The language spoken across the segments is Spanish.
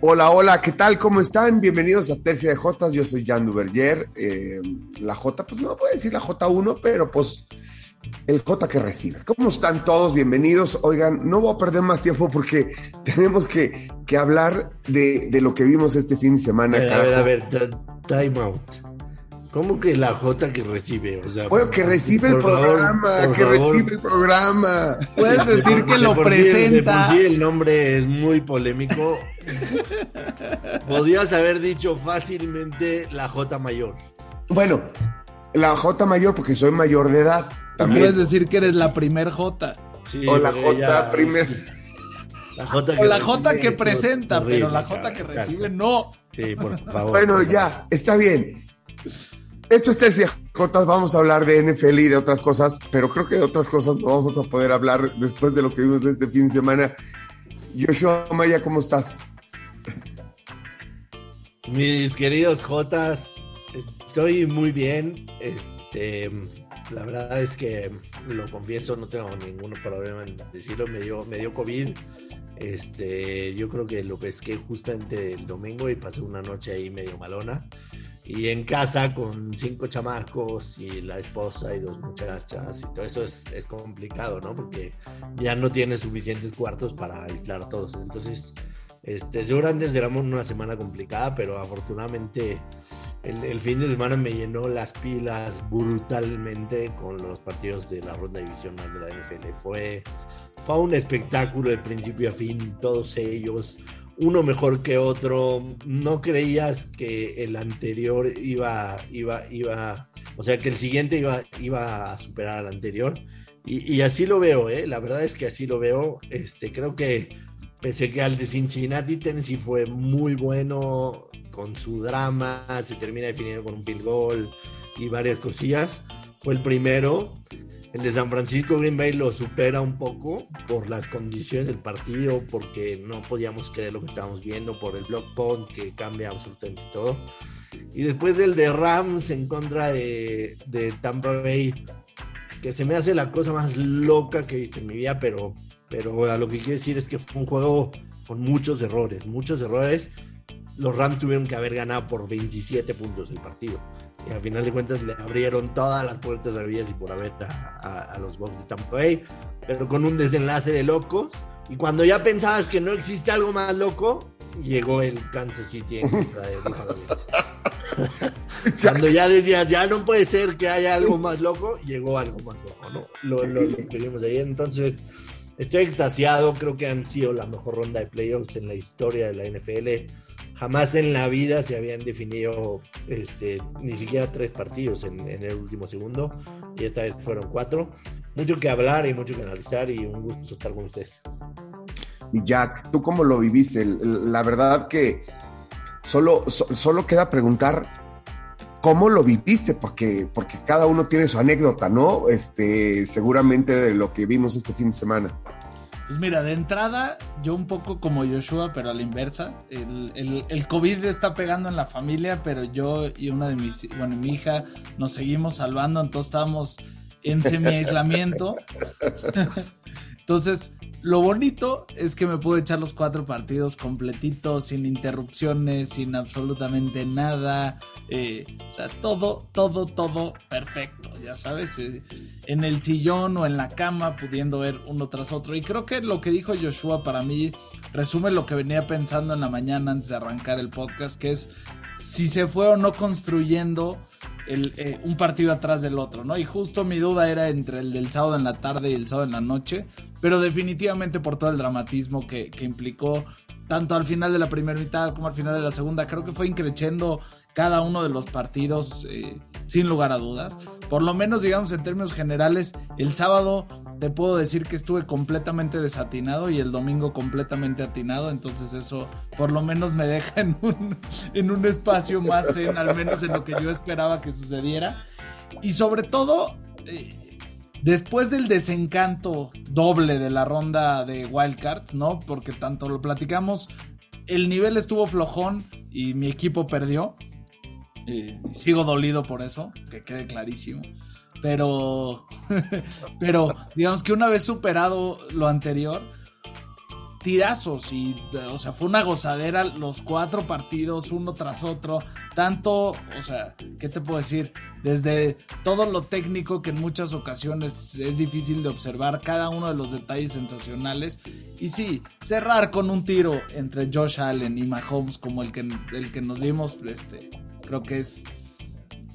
Hola, hola, ¿qué tal? ¿Cómo están? Bienvenidos a Tercia de Jotas. Yo soy Jan Duverger. Eh, la J, pues no puedo decir la J1, pero pues el J que recibe. ¿Cómo están todos? Bienvenidos. Oigan, no voy a perder más tiempo porque tenemos que, que hablar de, de, lo que vimos este fin de semana. a ver, a ver, time out. ¿Cómo que la J que recibe? O sea, bueno, que recibe el programa, favor, que favor. recibe el programa. Puedes decir que lo por presenta. Sí, de por sí el nombre es muy polémico. Podrías haber dicho fácilmente la J mayor. Bueno, la J mayor porque soy mayor de edad. También. Puedes decir que eres la primer J. Sí, o la J primer. La J que o la J que presenta, horrible, pero la J que recibe no. Sí, por favor. Bueno, ya, está bien. Esto es Tercia Jotas, vamos a hablar de NFL y de otras cosas, pero creo que de otras cosas no vamos a poder hablar después de lo que vimos este fin de semana. Joshua Maya, ¿cómo estás? Mis queridos Jotas, estoy muy bien. Este, la verdad es que lo confieso, no tengo ningún problema en decirlo. Me dio, me dio COVID. Este, yo creo que lo pesqué justamente el domingo y pasé una noche ahí medio malona. Y en casa con cinco chamacos y la esposa y dos muchachas y todo eso es, es complicado, ¿no? Porque ya no tienes suficientes cuartos para aislar a todos. Entonces, este, seguramente será una semana complicada, pero afortunadamente el, fin de semana me llenó las pilas brutalmente con los partidos de la ronda divisional de la NFL. Fue, fue un espectáculo de principio a fin, todos ellos, uno mejor que otro. No creías que el anterior iba, iba, iba, o sea, que el siguiente iba, iba a superar al anterior. Y, así lo veo, ¿eh? la verdad es que así lo veo. Este, creo que pese que al de Cincinnati, Tennessee fue muy bueno con su drama, se termina definiendo con un field goal y varias cosillas. Fue el primero. El de San Francisco Green Bay lo supera un poco por las condiciones del partido, porque no podíamos creer lo que estábamos viendo, por el block punt que cambia absolutamente todo. Y después del de Rams en contra de, de Tampa Bay, que se me hace la cosa más loca que he visto en mi vida, pero pero a lo que quiero decir es que fue un juego con muchos errores, muchos errores. Los Rams tuvieron que haber ganado por 27 puntos el partido. Y al final de cuentas le abrieron todas las puertas abiertas y por haber a, a, a, los Bucks de Tampa Bay, pero con un desenlace de locos. Y cuando ya pensabas que no existe algo más loco, llegó el Kansas City en contra de Cuando ya decías, ya no puede ser que haya algo más loco, llegó algo más loco, ¿no? Lo, lo, lo que vimos ayer. Entonces, Estoy extasiado, creo que han sido la mejor ronda de playoffs en la historia de la NFL. Jamás en la vida se habían definido este, ni siquiera tres partidos en, el último segundo y esta vez fueron cuatro. Mucho que hablar y mucho que analizar y un gusto estar con ustedes. Y Jack, ¿tú cómo lo viviste? La verdad que solo, solo queda preguntar cómo lo viviste, porque, porque cada uno tiene su anécdota, ¿no? Este, seguramente de lo que vimos este fin de semana. Pues mira, de entrada, yo un poco como Joshua, pero a la inversa. El, el, el, COVID está pegando en la familia, pero yo y una de mis, bueno, mi hija nos seguimos salvando, entonces estábamos en semi-aislamiento. entonces, lo bonito es que me pude echar los cuatro partidos completitos, sin interrupciones, sin absolutamente nada. Eh, o sea, todo, todo, todo perfecto, ya sabes. Eh, en el sillón o en la cama, pudiendo ver uno tras otro. Y creo que lo que dijo Joshua para mí resume lo que venía pensando en la mañana antes de arrancar el podcast, que es si se fue o no construyendo eh, un partido atrás del otro, ¿no? Y justo mi duda era entre el del sábado en la tarde y el sábado en la noche, pero definitivamente por todo el dramatismo que, que implicó tanto al final de la primera mitad como al final de la segunda, creo que fue increciendo cada uno de los partidos eh, sin lugar a dudas. Por lo menos, digamos, en términos generales, el sábado te puedo decir que estuve completamente desatinado y el domingo completamente atinado, entonces eso por lo menos me deja en un, en un espacio más en, al menos en lo que yo esperaba que sucediera. Y sobre todo, eh, después del desencanto doble de la ronda de Wildcards, ¿no? Porque tanto lo platicamos, el nivel estuvo flojón y mi equipo perdió. Eh, sigo dolido por eso, que quede clarísimo. Pero, pero digamos que una vez superado lo anterior, tirazos y, o sea, fue una gozadera los cuatro partidos, uno tras otro, tanto, o sea, ¿qué te puedo decir? Desde todo lo técnico que en muchas ocasiones es difícil de observar, cada uno de los detalles sensacionales, y sí, cerrar con un tiro entre Josh Allen y Mahomes como el que, el que nos dimos, este, creo que es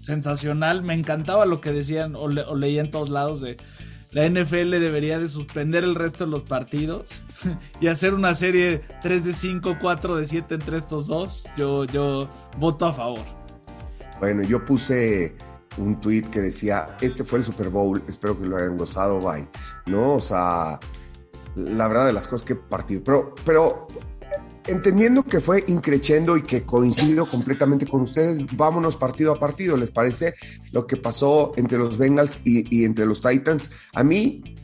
sensacional, me encantaba lo que decían o, leía en todos lados de la NFL debería de suspender el resto de los partidos y hacer una serie 3 de 5, 4 de 7 entre estos dos. Yo, yo voto a favor. Bueno, yo puse un tweet que decía, este fue el Super Bowl, espero que lo hayan gozado, bye. ¿No? O sea, la verdad de las cosas que partido. Pero, pero entendiendo que fue increchendo y que coincido completamente con ustedes, vámonos partido a partido. ¿Les parece lo que pasó entre los Bengals y, entre los Titans? A mí,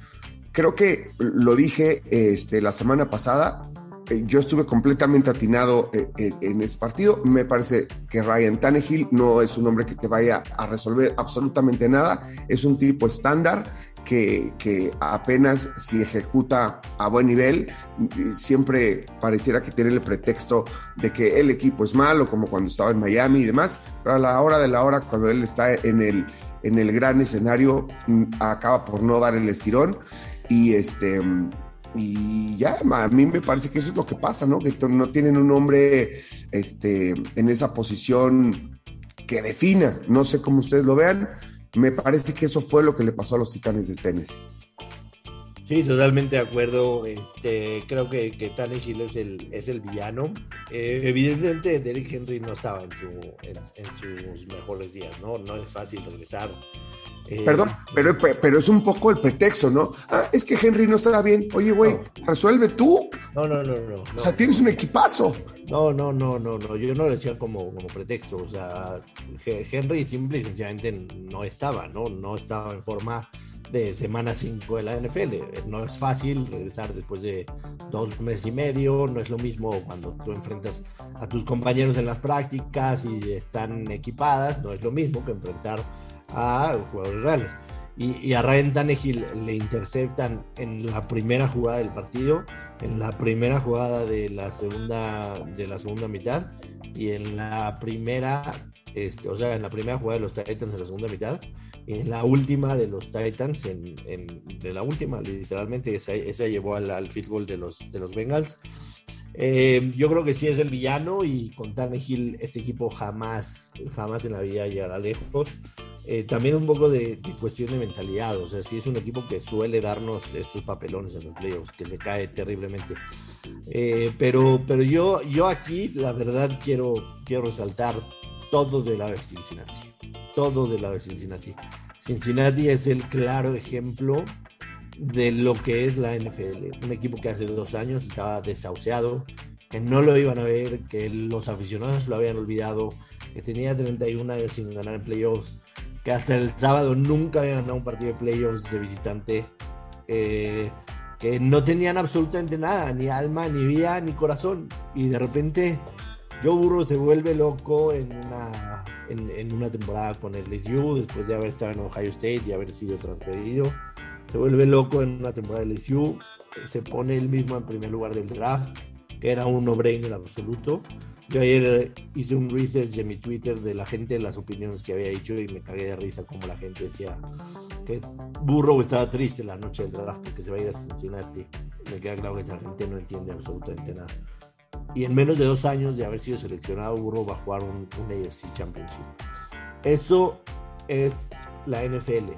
creo que lo dije este, la semana pasada. Eh, yo estuve completamente atinado eh, eh, en ese partido. Me parece que Ryan Tannehill no es un hombre que te vaya a resolver absolutamente nada. Es un tipo estándar que, apenas si ejecuta a buen nivel, siempre pareciera que tiene el pretexto de que el equipo es malo, como cuando estaba en Miami y demás, pero a la hora de la hora, cuando él está en el, en el gran escenario, mm, acaba por no dar el estirón y este y ya a mí me parece que eso es lo que pasa, ¿no? Que no tienen un hombre este, en esa posición que defina, no sé cómo ustedes lo vean, me parece que eso fue lo que le pasó a los Titanes de Tennessee. Sí, totalmente de acuerdo. Este, creo que, que Tannehill es el, es el villano. Eh, evidentemente, Derrick Henry no estaba en, su, en, sus mejores días, ¿no? No es fácil regresar. Eh, Perdón, pero, pero es un poco el pretexto, ¿no? Ah, es que Henry no estaba bien. Oye, güey, resuelve tú. No, no, no, no, O sea, tienes un equipazo. No, no, no, no, no. Yo no lo decía como, como pretexto. O sea, Henry simple y sencillamente no estaba, ¿no? No estaba en forma de semana 5 de la NFL. No es fácil regresar después de dos meses y medio, no es lo mismo cuando tú enfrentas a tus compañeros en las prácticas y están equipadas, no es lo mismo que enfrentar a jugadores reales. Y, a Ryan Tannehill le interceptan en la primera jugada del partido, en la primera jugada de la segunda, de la segunda mitad y en la primera, este, o sea, en la primera jugada de los Titans en la segunda mitad en la última de los Titans, en, de la última, literalmente, esa, esa llevó al, al, field goal de los, de los Bengals. Eh, yo creo que sí es el villano y con Tannehill este equipo jamás, jamás en la vida llegará lejos. Eh, también un poco de, cuestión de mentalidad, o sea, sí es un equipo que suele darnos estos papelones en los playoffs, que se cae terriblemente. Eh, pero pero yo, yo aquí, la verdad, quiero, quiero resaltar todo de la de Cincinnati todo del lado de Cincinnati. Cincinnati es el claro ejemplo de lo que es la NFL. Un equipo que hace dos años estaba desahuciado, que no lo iban a ver, que los aficionados lo habían olvidado, que tenía 31 años sin ganar en playoffs, que hasta el sábado nunca había ganado un partido de playoffs de visitante, eh, que no tenían absolutamente nada, ni alma, ni vida, ni corazón. Y de repente Joe Burrow se vuelve loco en una, en, una temporada con el LSU, después de haber estado en Ohio State y haber sido transferido. Se vuelve loco en una temporada de LSU, se pone él mismo en primer lugar del draft, que era un no-brainer absoluto. Yo ayer hice un research en mi Twitter de la gente, las opiniones que había dicho y me cagué de risa como la gente decía que Burrow estaba triste la noche del draft porque se va a ir a Cincinnati. Me queda claro que esa gente no entiende absolutamente nada y en menos de dos años de haber sido seleccionado, Burro va a jugar un, AFC Championship. Eso es la NFL.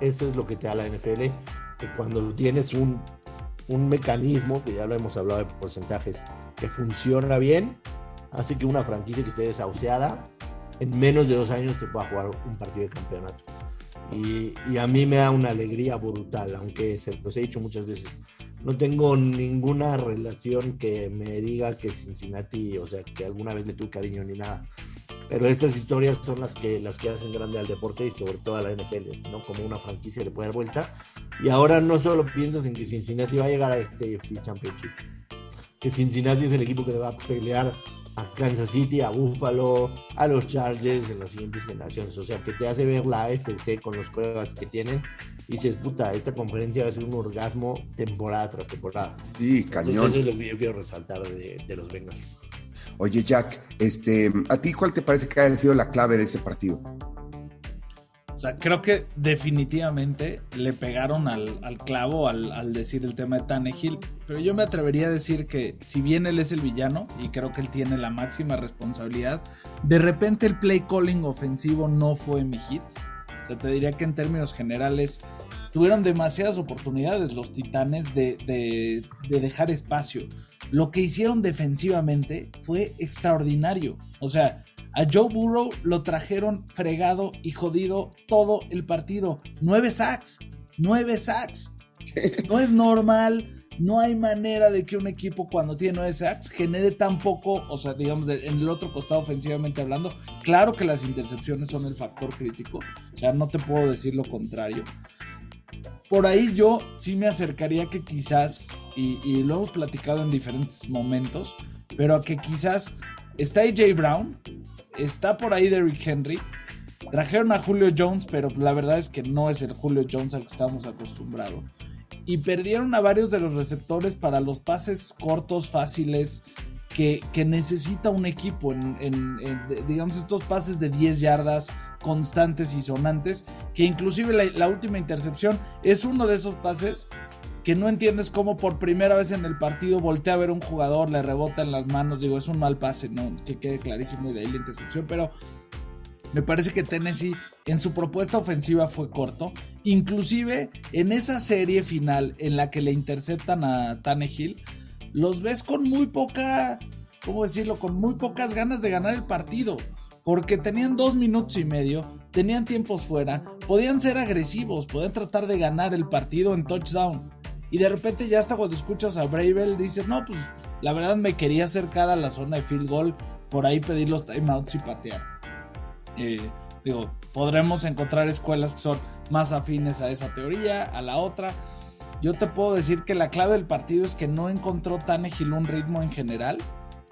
Eso es lo que te da la NFL. Que cuando tienes un, un mecanismo, que ya lo hemos hablado de porcentajes, que funciona bien, hace que una franquicia que esté desahuciada en menos de dos años te pueda jugar un partido de campeonato. Y, y, a mí me da una alegría brutal, aunque se los he dicho muchas veces, no tengo ninguna relación que me diga que Cincinnati, o sea, que alguna vez le tuve cariño ni nada. Pero estas historias son las que, las que hacen grande al deporte y sobre todo a la NFL, ¿no? Como una franquicia le puede dar vuelta. Y ahora no solo piensas en que Cincinnati va a llegar a este AFC Championship, que Cincinnati es el equipo que va a pelear a Kansas City, a Buffalo, a los Chargers en las siguientes generaciones. O sea, que te hace ver la AFC con los colegas que tienen y dices, puta, esta conferencia va a ser un orgasmo temporada tras temporada. Sí, cañón. eso es lo que yo quiero resaltar de, de los Bengals. Oye, Jack, este, ¿a ti cuál te parece que haya sido la clave de ese partido? O sea, creo que definitivamente le pegaron al, clavo al, decir el tema de Tannehill. Pero yo me atrevería a decir que si bien él es el villano, y creo que él tiene la máxima responsabilidad, de repente el play calling ofensivo no fue mi hit. O sea, te diría que en términos generales tuvieron demasiadas oportunidades los titanes de, de dejar espacio. Lo que hicieron defensivamente fue extraordinario. O sea, a Joe Burrow lo trajeron fregado y jodido todo el partido. Nueve sacks. Nueve sacks. No es normal. No hay manera de que un equipo cuando tiene nueve sacks genere tan poco, o sea, digamos, en el otro costado ofensivamente hablando. Claro que las intercepciones son el factor crítico. O sea, no te puedo decir lo contrario. Por ahí yo sí me acercaría que quizás, y, y lo hemos platicado en diferentes momentos, pero a que quizás está AJ Brown, Está por ahí Derrick Henry. Trajeron a Julio Jones, pero la verdad es que no es el Julio Jones al que estamos acostumbrados. Y perdieron a varios de los receptores para los pases cortos, fáciles, que, necesita un equipo en, digamos, estos pases de 10 yardas constantes y sonantes, que inclusive la, la, última intercepción es uno de esos pases que no entiendes cómo por primera vez en el partido voltea a ver un jugador, le rebota en las manos, digo, es un mal pase, no, que quede clarísimo y de ahí la intercepción, pero me parece que Tennessee en su propuesta ofensiva fue corto, inclusive en esa serie final en la que le interceptan a Tannehill, los ves con muy poca, ¿cómo decirlo? Con muy pocas ganas de ganar el partido. Porque tenían dos minutos y medio, tenían tiempos fuera, podían ser agresivos, podían tratar de ganar el partido en touchdown y de repente ya hasta cuando escuchas a Bravel dices, no, pues la verdad me quería acercar a la zona de field goal, por ahí pedir los timeouts y patear. Eh, digo, podremos encontrar escuelas que son más afines a esa teoría, a la otra. Yo te puedo decir que la clave del partido es que no encontró Tannehill un ritmo en general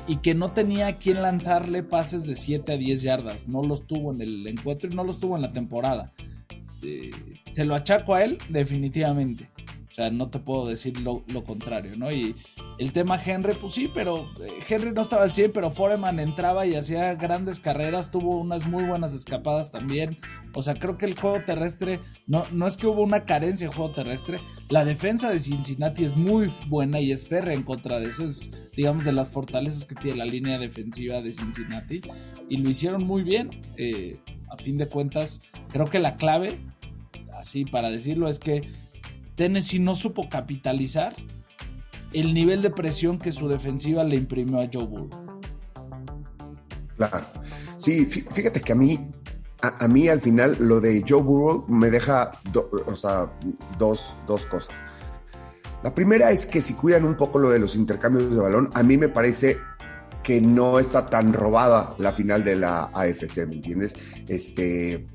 y que no tenía a quien lanzarle pases de 7 a 10 yardas. No los tuvo en el encuentro y no los tuvo en la temporada. Eh, se lo achaco a él, definitivamente. Sea, no te puedo decir lo, contrario, ¿no? Y el tema Henry, pues sí, pero eh, Henry no estaba al 100, pero Foreman entraba y hacía grandes carreras, tuvo unas muy buenas escapadas también. O sea, creo que el juego terrestre, no, no es que hubo una carencia en juego terrestre, la defensa de Cincinnati es muy buena y es férrea en contra de eso, es, digamos, de las fortalezas que tiene la línea defensiva de Cincinnati. Y lo hicieron muy bien. Eh, a fin de cuentas, creo que la clave, así para decirlo, es que Tennessee no supo capitalizar el nivel de presión que su defensiva le imprimió a Joe Burrow. Claro. Sí, fíjate que a mí, a, mí al final lo de Joe Burrow me deja o sea, dos, dos cosas. La primera es que si cuidan un poco lo de los intercambios de balón, a mí me parece que no está tan robada la final de la AFC, ¿me entiendes? Este,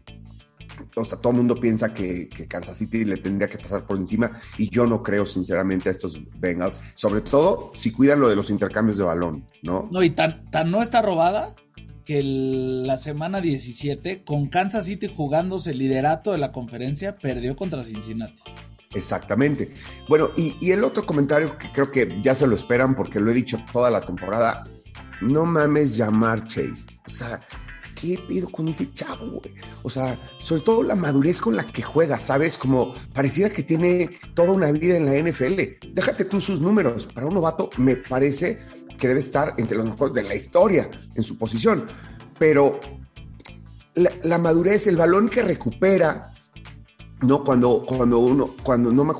o sea, todo el mundo piensa que, Kansas City le tendría que pasar por encima y yo no creo sinceramente a estos Bengals, sobre todo si cuidan lo de los intercambios de balón, ¿no? No, y tan, tan no está robada que la semana 17, con Kansas City jugándose el liderato de la conferencia, perdió contra Cincinnati. Exactamente. Bueno, y, y el otro comentario que creo que ya se lo esperan porque lo he dicho toda la temporada, no mames llamar Chase. O sea, ¿qué pido con ese chavo? O sea, sobre todo la madurez con la que juega, ¿sabes? Como pareciera que tiene toda una vida en la NFL. Déjate tú sus números. Para un novato, me parece que debe estar entre los mejores de la historia en su posición. Pero la, madurez, el balón que recupera, ¿no? Cuando, cuando uno, cuando no me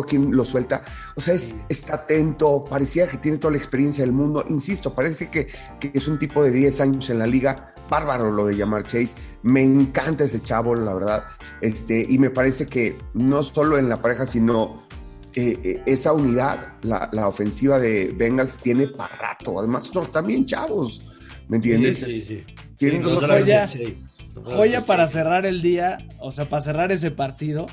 quien lo suelta. O sea, es, está atento, parecía que tiene toda la experiencia del mundo. Insisto, parece que, que, es un tipo de 10 años en la liga. Bárbaro lo de llamar Chase. Me encanta ese chavo, la verdad. Este, y me parece que no solo en la pareja, sino eh, eh, esa unidad, la, la, ofensiva de Bengals tiene para rato. Además, son también chavos. ¿Me entiendes? Sí, sí, Tienen dos joya, joya para cerrar el día, o sea, para cerrar ese partido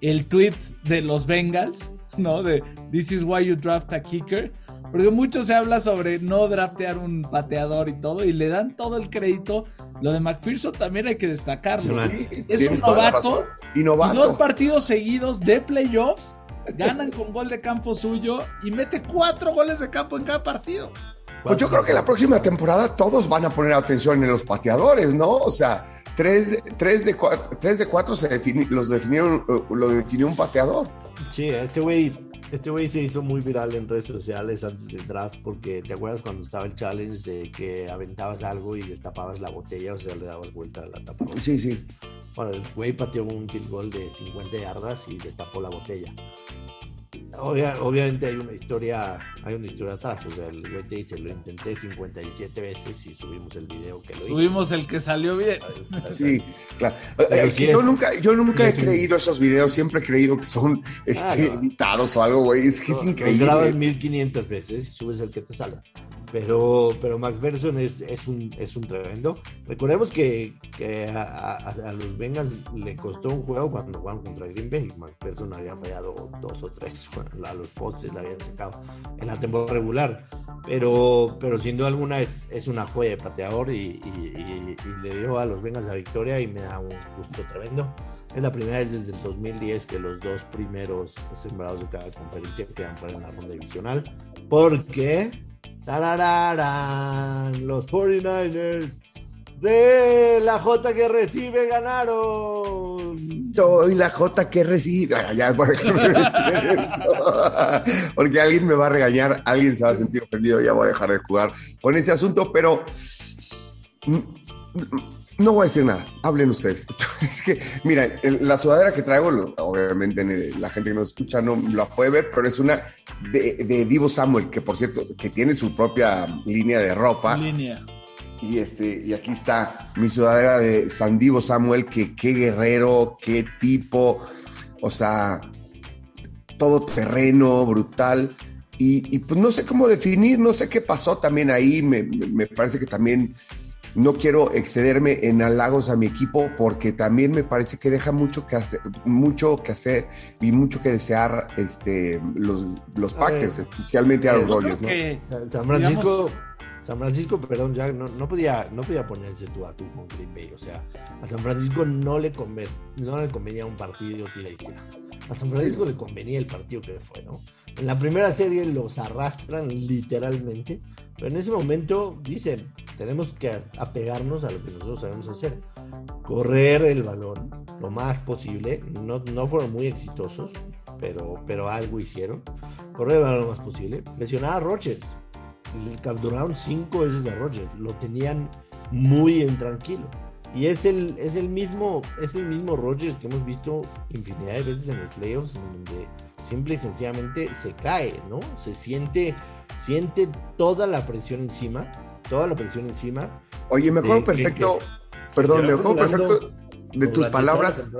el tweet de los Bengals ¿no? De This is why you draft a kicker. Porque mucho se habla sobre no draftear un pateador y todo, y le dan todo el crédito. Lo de McPherson también hay que destacarlo. es un novato, y novato. Dos partidos seguidos de playoffs ganan con gol de campo suyo y mete cuatro goles de campo en cada partido. Pues yo creo que la próxima temporada todos van a poner atención en los pateadores, ¿no? O sea, tres, tres, de, cuatro, tres de cuatro se los definieron, lo definió un pateador. Sí, este güey este güey se hizo muy viral en redes sociales antes del draft porque te acuerdas cuando estaba el challenge de que aventabas algo y destapabas la botella, o sea, le dabas vuelta a la tapa. Sí, sí. Bueno, el güey pateó un field goal de 50 yardas y destapó la botella obviamente hay una historia, hay una historia atrás. O sea, el güey te dice, lo intenté 57 veces y subimos el video que lo Subimos el que salió bien. Sí, claro. Eh, yo nunca, yo nunca he creído esos videos, siempre he creído que son este, editados o algo, güey. Es que es increíble. Lo grabas 1500 veces y subes el que te sale. Pero, pero McPherson es, es, un, es un tremendo. Recordemos que, que a, los Bengals le costó un juego cuando jugaron contra Green Bay. McPherson había fallado dos o tres. A los postes la habían sacado en la temporada regular. Pero, pero sin duda alguna es, es una joya de pateador y, y, le dio a los Bengals la victoria y me da un gusto tremendo. Es la primera vez desde el 2010 que los dos primeros sembrados de cada conferencia quedan para la ronda divisional. Porque Tarararán, los 49ers de la J que recibe ganaron. Soy la J que recibe. Ah, ya, Porque alguien me va a regañar, alguien se va a sentir ofendido, ya voy a dejar de jugar con ese asunto, pero no voy a decir nada, hablen ustedes. Es que, mira, la sudadera que traigo, obviamente la gente que nos escucha no la puede ver, pero es una de, Divo Samuel, que por cierto, que tiene su propia línea de ropa. Línea. Y, este, y aquí está mi sudadera de San Divo Samuel, que qué guerrero, qué tipo, o sea, todo terreno, brutal. Y, pues no sé cómo definir, no sé qué pasó también ahí, me, me parece que también no quiero excederme en halagos a mi equipo porque también me parece que deja mucho que hacer, mucho que hacer y mucho que desear este, los, los Packers, especialmente a los Rodgers. ¿no? San Francisco, San Francisco, perdón, ya no, no, podía, no podía ponerse tú a tú con Green. O sea, a San Francisco no le, no le convenía un partido tira y tira. A San Francisco le convenía el partido que fue, ¿no? En la primera serie los arrastran literalmente pero en ese momento dicen, tenemos que apegarnos a lo que nosotros sabemos hacer. Correr el balón lo más posible. No, no fueron muy exitosos, pero, pero algo hicieron. Correr el balón lo más posible. Presionar a Rodgers. Capturaron cinco veces a Rodgers. Lo tenían muy intranquilo. Y es el, es el mismo, es el mismo Rodgers que hemos visto infinidad de veces en los playoffs, en donde simple y sencillamente se cae, ¿no? Se siente siente toda la presión encima, toda la presión encima. Oye, me acuerdo perfecto, perdón, me acuerdo perfecto de tus palabras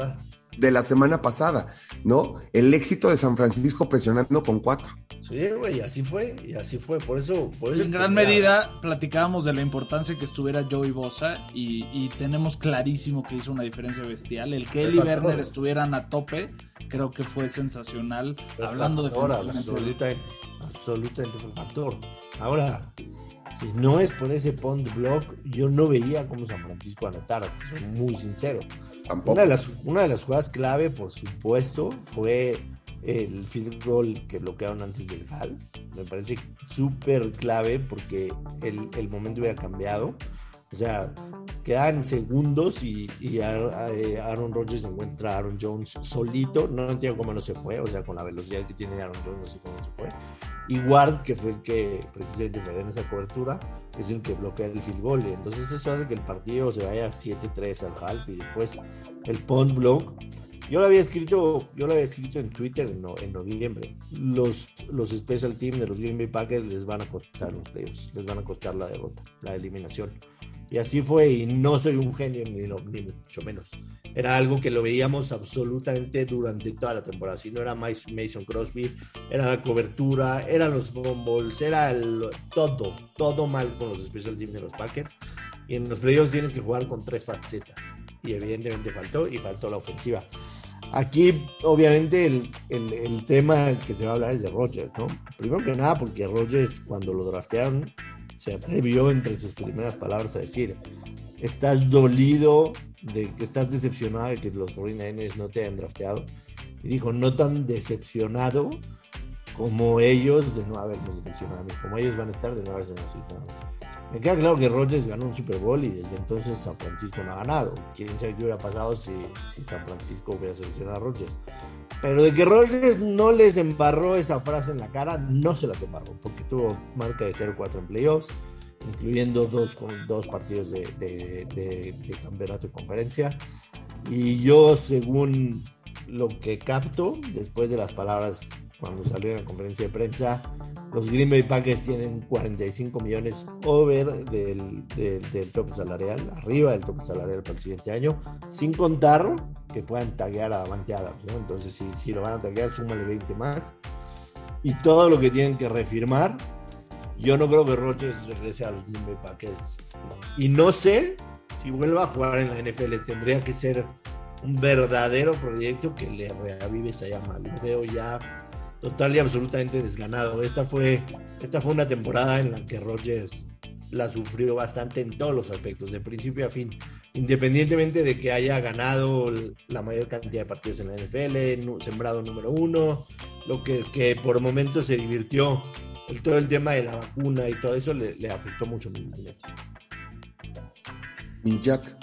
de la semana pasada, ¿no? El éxito de San Francisco presionando con cuatro. Sí, güey, así fue, y así fue. Por eso, por eso en gran medida platicábamos de la importancia que estuviera Joey Bosa y, tenemos clarísimo que hizo una diferencia bestial. El que él y Werner estuvieran a tope, creo que fue sensacional. hablando de absolutamente, absolutamente fue factor. Ahora, si no es por ese punt block, yo no veía cómo San Francisco anotara, soy muy sincero. Una de, las, una de las jugadas clave, por supuesto, fue el field goal que bloquearon antes del half. Me parece súper clave porque el, el, momento hubiera cambiado. O sea, quedan segundos y, y Aaron Rodgers encuentra a Aaron Jones solito. No entiendo cómo no se fue. O sea, con la velocidad que tiene Aaron Jones, no sé cómo se fue. Y Ward, que fue el que precisamente fue en esa cobertura, es el que bloquea el field goal. Entonces, eso hace que el partido se vaya 7-3 al half y después el punt block yo lo había escrito, yo lo había escrito en Twitter en, en noviembre. Los, los special teams de los Green Bay Packers les van a costar los playoffs, les van a costar la derrota, la eliminación. Y así fue, y no soy un genio ni, ni mucho menos. Era algo que lo veíamos absolutamente durante toda la temporada. Si no era Mason Crosby, era la cobertura, eran los fumbles, era todo, todo mal con los special teams de los Packers. Y en los playoffs tienen que jugar con tres facetas. Y evidentemente faltó, y faltó la ofensiva. Aquí, obviamente, el, el, tema que se va a hablar es de Rogers, ¿no? Primero que nada, porque Rogers, cuando lo draftearon, se atrevió entre sus primeras palabras a decir: Estás dolido de que estás decepcionado de que los 49ers no te hayan drafteado. Y dijo: No tan decepcionado como ellos de no habernos decepcionado, como ellos van a estar de no haberse decepcionado. Me queda claro que Rogers ganó un Super Bowl y desde entonces San Francisco no ha ganado. Quién sabe qué hubiera pasado si, si San Francisco hubiera seleccionado a Rogers. Pero de que Rogers no les embarró esa frase en la cara, no se las embarró, porque tuvo marca de 0-4 en playoffs, incluyendo dos, dos partidos de, de, de, de campeonato y conferencia. Y yo, según lo que capto, después de las palabras cuando salió en la conferencia de prensa, los Green Bay Packers tienen 45 millones over del, del, tope salarial, arriba del tope salarial para el siguiente año, sin contar que puedan taguear a Davante Adams. Entonces, si, si lo van a taguear, súmale 20 más. Y todo lo que tienen que refirmar, yo no creo que Rodgers regrese a los Green Bay Packers. Y no sé si vuelva a jugar en la NFL, tendría que ser un verdadero proyecto que le reavive esa llama. Lo veo ya total y absolutamente desganado. Esta fue, esta fue una temporada en la que Rogers la sufrió bastante en todos los aspectos, de principio a fin. Independientemente de que haya ganado la mayor cantidad de partidos en la NFL, sembrado número uno, lo que, que por momentos se divirtió, el, todo el tema de la vacuna y todo eso le, afectó mucho mentalmente. Jack.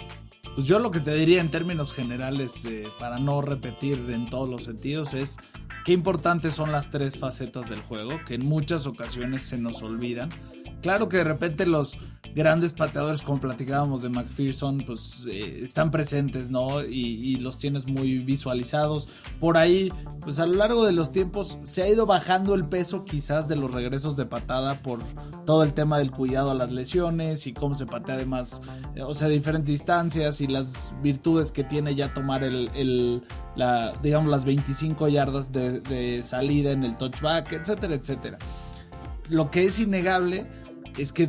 Pues yo lo que te diría en términos generales, eh, para no repetir en todos los sentidos, es Qué importantes son las tres facetas del juego, que en muchas ocasiones se nos olvidan. Claro que de repente los grandes pateadores, como platicábamos de McPherson, pues eh, están presentes, ¿no? Y, los tienes muy visualizados. Por ahí, pues a lo largo de los tiempos se ha ido bajando el peso quizás de los regresos de patada por todo el tema del cuidado a las lesiones y cómo se patea de más, o sea, diferentes distancias y las virtudes que tiene ya tomar el, la, digamos, las 25 yardas de, salida en el touchback, etcétera, etcétera. Lo que es innegable es que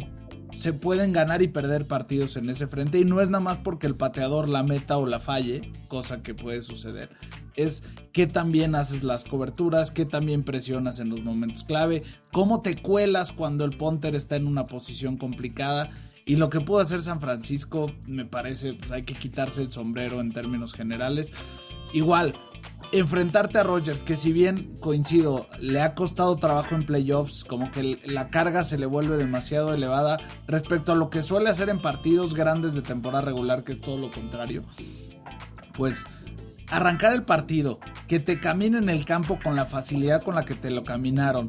se pueden ganar y perder partidos en ese frente y no es nada más porque el pateador la meta o la falle, cosa que puede suceder. Es que también haces las coberturas, que también presionas en los momentos clave, cómo te cuelas cuando el punter está en una posición complicada. Y lo que pudo hacer San Francisco, me parece, pues hay que quitarse el sombrero en términos generales. Igual, enfrentarte a Rogers, que si bien coincido, le ha costado trabajo en playoffs, como que la carga se le vuelve demasiado elevada respecto a lo que suele hacer en partidos grandes de temporada regular, que es todo lo contrario. Pues arrancar el partido, que te caminen el campo con la facilidad con la que te lo caminaron,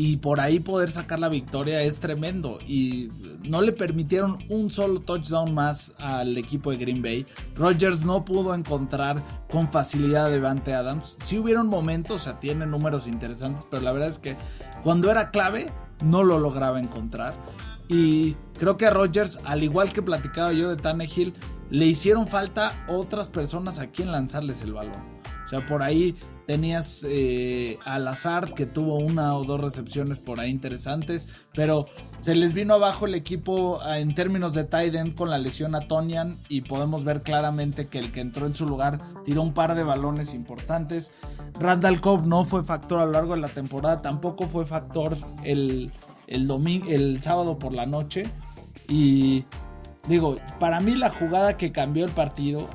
y por ahí poder sacar la victoria es tremendo y no le permitieron un solo touchdown más al equipo de Green Bay. Rodgers no pudo encontrar con facilidad a Devante Adams. Sí hubieron momentos, o sea, tiene números interesantes, pero la verdad es que cuando era clave no lo lograba encontrar. Y creo que a Rodgers, al igual que platicaba yo de Tannehill, le hicieron falta otras personas a quien lanzarles el balón. O sea, por ahí Tenías eh, al azar que tuvo una o dos recepciones por ahí interesantes, pero se les vino abajo el equipo ah, en términos de tight end con la lesión a Tonian y podemos ver claramente que el que entró en su lugar tiró un par de balones importantes. Randall Cobb no fue factor a lo largo de la temporada, tampoco fue factor el, el, el sábado por la noche. Y digo, para mí la jugada que cambió el partido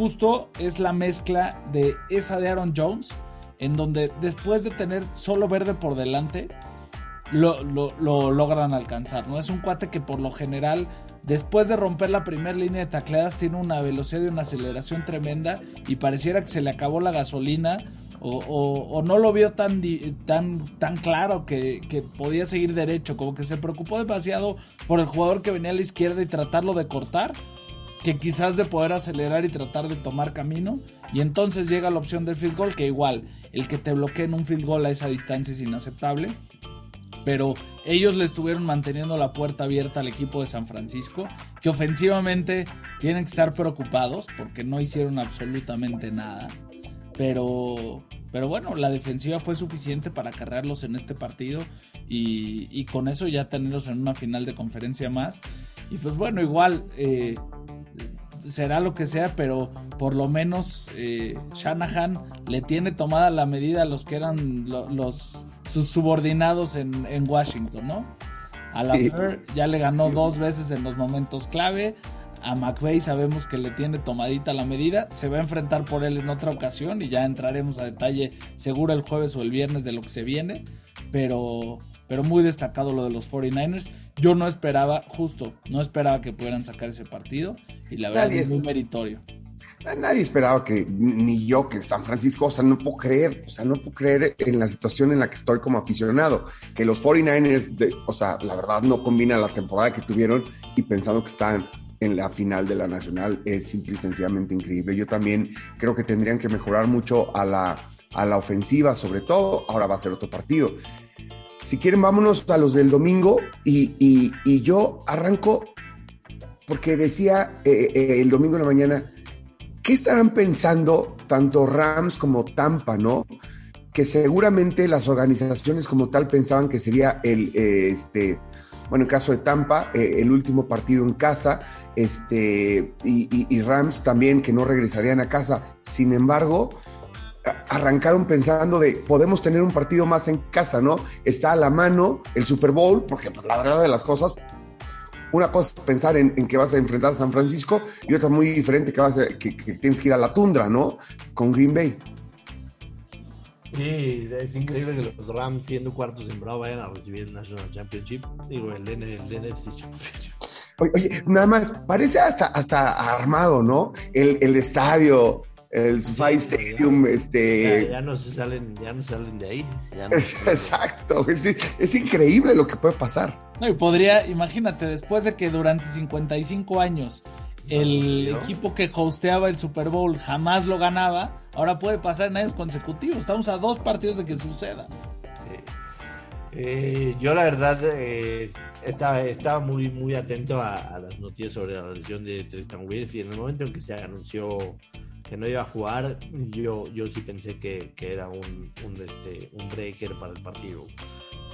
justo es la mezcla de esa de Aaron Jones, en donde después de tener solo verde por delante, lo, logran alcanzar. ¿no? Es un cuate que por lo general, después de romper la primera línea de tacleadas, tiene una velocidad y una aceleración tremenda y pareciera que se le acabó la gasolina. O, no lo vio tan, tan, tan claro que, que podía seguir derecho, como que se preocupó demasiado por el jugador que venía a la izquierda y tratarlo de cortar que quizás de poder acelerar y tratar de tomar camino. Y entonces llega la opción del field goal, que igual el que te bloquee en un field goal a esa distancia es inaceptable. Pero ellos le estuvieron manteniendo la puerta abierta al equipo de San Francisco, que ofensivamente tienen que estar preocupados porque no hicieron absolutamente nada. Pero, pero bueno, la defensiva fue suficiente para cargarlos en este partido y, y con eso ya tenerlos en una final de conferencia más. Y pues bueno, igual eh, será lo que sea, pero por lo menos eh, Shanahan le tiene tomada la medida a los que eran los sus subordinados en, Washington, ¿no? A la ya le ganó dos veces en los momentos clave. A McVeigh sabemos que le tiene tomadita la medida. Se va a enfrentar por él en otra ocasión y ya entraremos a detalle seguro el jueves o el viernes de lo que se viene. Pero, pero muy destacado lo de los 49ers. Yo no esperaba, justo, no esperaba que pudieran sacar ese partido. Y la verdad es muy meritorio. Nadie esperaba que, ni yo, que San Francisco, o sea, no puedo creer, o sea, no puedo creer en la situación en la que estoy como aficionado, que los 49ers, de, o sea, la verdad no combina la temporada que tuvieron y pensando que están en la final de la Nacional es simple y sencillamente increíble. Yo también creo que tendrían que mejorar mucho a la, a la ofensiva, sobre todo, ahora va a ser otro partido. Si quieren, vámonos a los del domingo y, yo arranco porque decía eh, eh, el domingo en la mañana, ¿qué estarán pensando tanto Rams como Tampa, no? Que seguramente las organizaciones como tal pensaban que sería el, eh, este, bueno, en caso de Tampa, eh, el último partido en casa, este, y, Rams también que no regresarían a casa. Sin embargo, arrancaron pensando de podemos tener un partido más en casa, ¿no? Está a la mano el Super Bowl, porque pues, la verdad de las cosas, una cosa es pensar en, que vas a enfrentar a San Francisco y otra muy diferente que, vas que, tienes que ir a la tundra, ¿no? Con Green Bay. Sí, es increíble que los Rams, siendo cuartos en Bravo, vayan a recibir el National Championship. Digo, el, NFC Championship. Oye, nada más, parece hasta, hasta armado, ¿no? El, el estadio, el SoFi Stadium, este... Ya, no se salen, ya no salen de ahí. exacto, es, es, increíble lo que puede pasar. No, y podría, imagínate, después de que durante 55 años el equipo que hosteaba el Super Bowl jamás lo ganaba, ahora puede pasar en años consecutivos. Estamos a dos partidos de que suceda. Eh, yo la verdad eh, estaba, estaba muy, muy atento a, las noticias sobre la lesión de Tristan Wirth y en el momento en que se anunció que no iba a jugar, yo, yo sí pensé que, que era un, un, este, un breaker para el partido.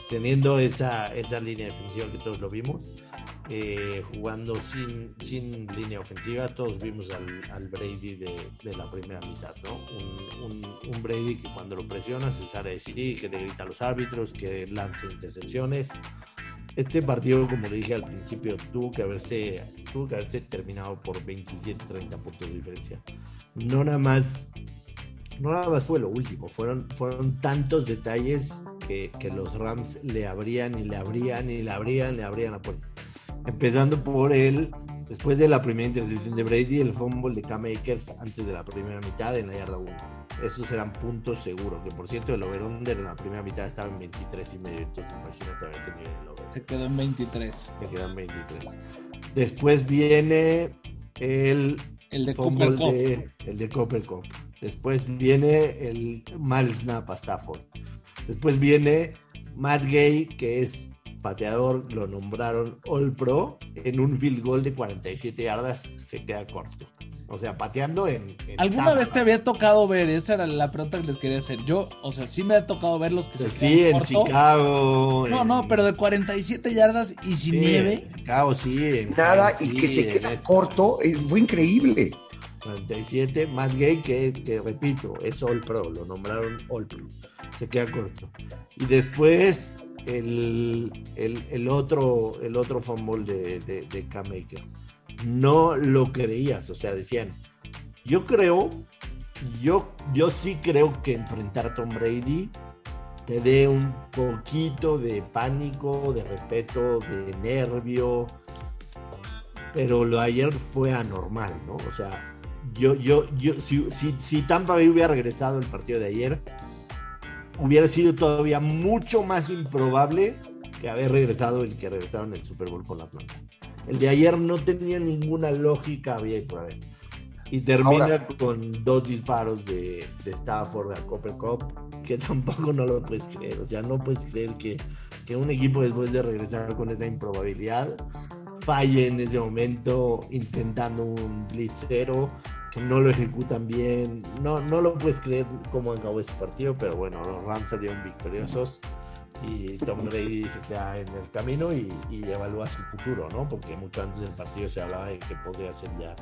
Teniendo esa, esa línea defensiva que todos lo vimos, eh, jugando sin, sin línea ofensiva, todos vimos al, al Brady de, de, la primera mitad, ¿no? Un, un, un, Brady que cuando lo presiona se sale de sí, que le grita a los árbitros, que lanza intercepciones este partido, como le dije al principio, tuvo que haberse, tuvo que haberse terminado por 27, 30 puntos de diferencia. No nada más, no nada más fue lo último, fueron, fueron tantos detalles que, que los Rams le abrían y le abrían y le abrían, le abrían la puerta. Empezando por el Después de la primera intercepción de Brady, el fumble de Cam Akers antes de la primera mitad en la yarda 1. Esos eran puntos seguros. Que por cierto, el over-under en la primera mitad estaba en 23 y medio. Entonces, imagínate haber tenido el over. Se quedó en 23. Se quedó en 23. Después viene el. El de Cooper Cup. el de Cooper Cup. Después viene el mal snap a Stafford. Después viene Matt Gay, que es pateador lo nombraron All Pro en un field goal de 47 yardas, se queda corto. O sea, pateando en. ¿Alguna vez te había tocado ver? Esa era la pregunta que les quería hacer. Yo, o sea, sí me ha tocado ver los que se Sí, en Chicago. No, no, pero de 47 yardas y sin nieve. En Chicago, sí. Nada, y que se queda corto, fue increíble. 47, Matt Gay, que, que, repito, es All Pro, lo nombraron All Pro. Se queda corto. Y después el, el, otro, el otro fumble de, de, de Cam No lo creías, o sea, decían, yo creo, yo, yo sí creo que enfrentar a Tom Brady te dé un poquito de pánico, de respeto, de nervio, pero lo de ayer fue anormal, ¿no? O sea, yo, yo, yo, si, si, si Tampa Bay hubiera regresado el partido de ayer, hubiera sido todavía mucho más improbable que haber regresado el que regresaron el Super Bowl con la planta. El de ayer no tenía ninguna lógica, había por haber. Y termina con dos disparos de, de, Stafford a Copper Cup, que tampoco no lo puedes creer. O sea, no puedes creer que, que un equipo después de regresar con esa improbabilidad falle en ese momento intentando un blitzero no lo ejecutan bien. No, no lo puedes creer cómo acabó ese partido, pero bueno, los Rams salieron victoriosos y Tom Brady se queda en el camino y, evalúa su futuro, ¿no? Porque mucho antes del partido se hablaba de que podría ser ya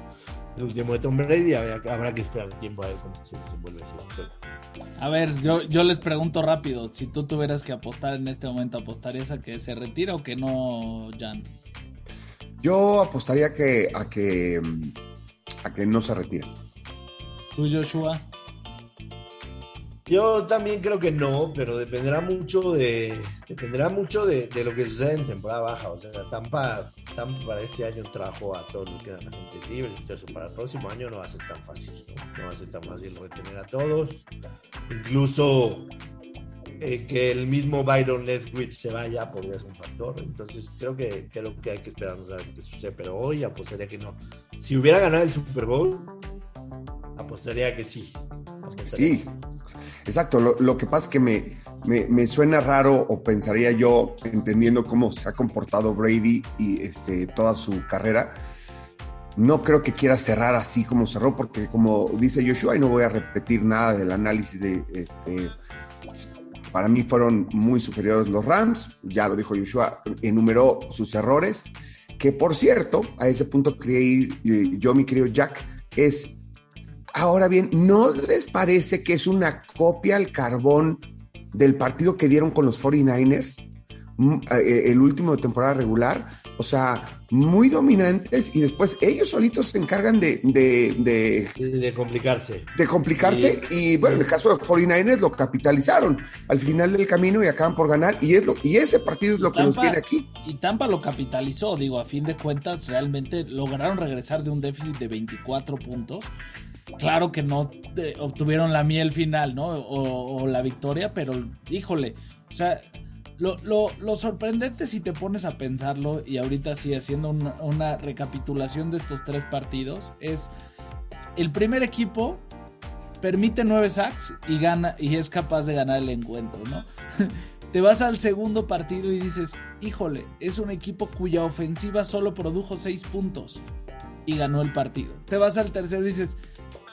el último de Tom Brady, habrá, que esperar tiempo a ver cómo se desenvuelve esa historia. A ver, yo, yo les pregunto rápido, si tú tuvieras que apostar en este momento, ¿apostarías a que se retira o que no, Jan? Yo apostaría que, a que a que no se retire. ¿Tú, Joshua? Yo también creo que no, pero dependerá mucho de dependerá mucho de, lo que sucede en temporada baja. O sea, Tampa, Tampa para este año trajo a todos los que eran agentes libres, entonces para el próximo año no va a ser tan fácil, ¿no? va a ser tan fácil retener a todos. Incluso eh, que el mismo Byron Leftwich se vaya podría ser un factor. Entonces creo que, que lo que hay que esperar a ver qué sucede. Pero hoy apostaría que no. Si hubiera ganado el Super Bowl, apostaría que sí. Sí, exacto. Lo, que pasa es que me, me, suena raro o pensaría yo, entendiendo cómo se ha comportado Brady y este, toda su carrera, no creo que quiera cerrar así como cerró, porque como dice Joshua, y no voy a repetir nada del análisis de este. Para mí fueron muy superiores los Rams, ya lo dijo Joshua, enumeró sus errores, que por cierto, a ese punto ir eh, yo, mi querido Jack, es Ahora bien, ¿no les parece que es una copia al carbón del partido que dieron con los 49ers? Mm, eh, el último de temporada regular, o sea, muy dominantes y después ellos solitos se encargan de... De, de, complicarse. De complicarse y bueno, en el caso de 49ers lo capitalizaron al final del camino y acaban por ganar y, es lo, y ese partido es lo que nos tiene aquí. Y Tampa lo capitalizó, digo, a fin de cuentas realmente lograron regresar de un déficit de 24 puntos Claro que no eh, obtuvieron la miel final, ¿no? O, la victoria, pero híjole, o sea, lo, sorprendente si te pones a pensarlo y ahorita sí haciendo una, recapitulación de estos tres partidos es el primer equipo permite nueve sacks y gana y es capaz de ganar el encuentro, ¿no? te vas al segundo partido y dices, híjole, es un equipo cuya ofensiva solo produjo seis puntos y ganó el partido. Te vas al tercero y dices,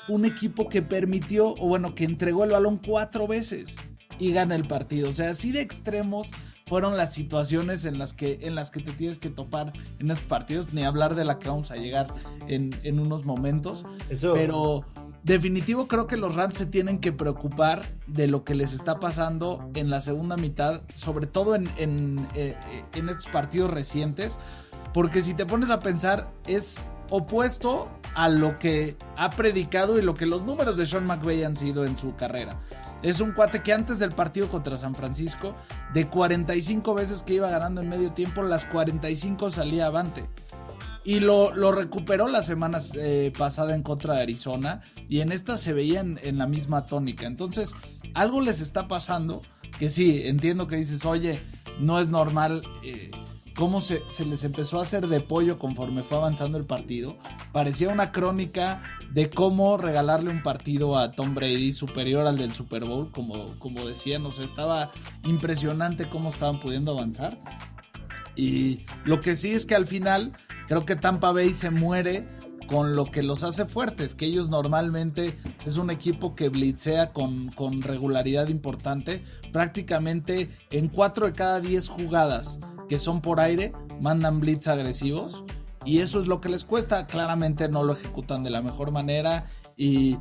un equipo que permitió, o bueno, que entregó el balón cuatro veces y gana el partido. O sea, así de extremos fueron las situaciones en las que, en las que te tienes que topar en estos partidos, ni hablar de la que vamos a llegar en, unos momentos. Pero definitivo creo que los Rams se tienen que preocupar de lo que les está pasando en la segunda mitad, sobre todo en, en, eh, en estos partidos recientes, porque si te pones a pensar es opuesto a lo que ha predicado y lo que los números de Sean McVay han sido en su carrera. Es un cuate que antes del partido contra San Francisco, de 45 veces que iba ganando en medio tiempo, las 45 salía avante. Y lo, recuperó la semana eh, pasada en contra de Arizona. Y en esta se veía en, la misma tónica. Entonces, algo les está pasando. Que sí, entiendo que dices, oye, no es normal. Eh, cómo se, les empezó a hacer de pollo conforme fue avanzando el partido. Parecía una crónica de cómo regalarle un partido a Tom Brady superior al del Super Bowl, como, como decían, o sea, estaba impresionante cómo estaban pudiendo avanzar. Y lo que sí es que al final creo que Tampa Bay se muere con lo que los hace fuertes, que ellos normalmente es un equipo que blitzea con, con regularidad importante, prácticamente en 4 de cada 10 jugadas que son por aire, mandan blitz agresivos y eso es lo que les cuesta. Claramente no lo ejecutan de la mejor manera y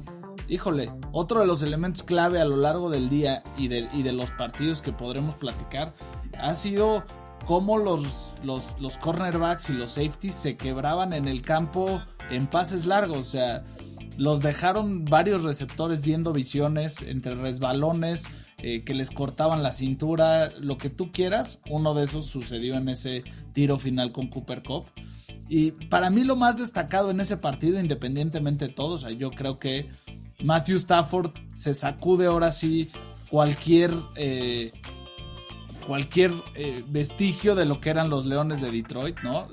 híjole, otro de los elementos clave a lo largo del día y de, y de los partidos que podremos platicar ha sido cómo los, los, los, cornerbacks y los safeties se quebraban en el campo en pases largos. O sea, los dejaron varios receptores viendo visiones entre resbalones, eh, que les cortaban la cintura, lo que tú quieras. Uno de esos sucedió en ese tiro final con Cooper Cup. Y para mí lo más destacado en ese partido, independientemente de todo, o sea, yo creo que Matthew Stafford se sacude ahora sí cualquier, eh, cualquier eh, vestigio de lo que eran los Leones de Detroit, ¿no?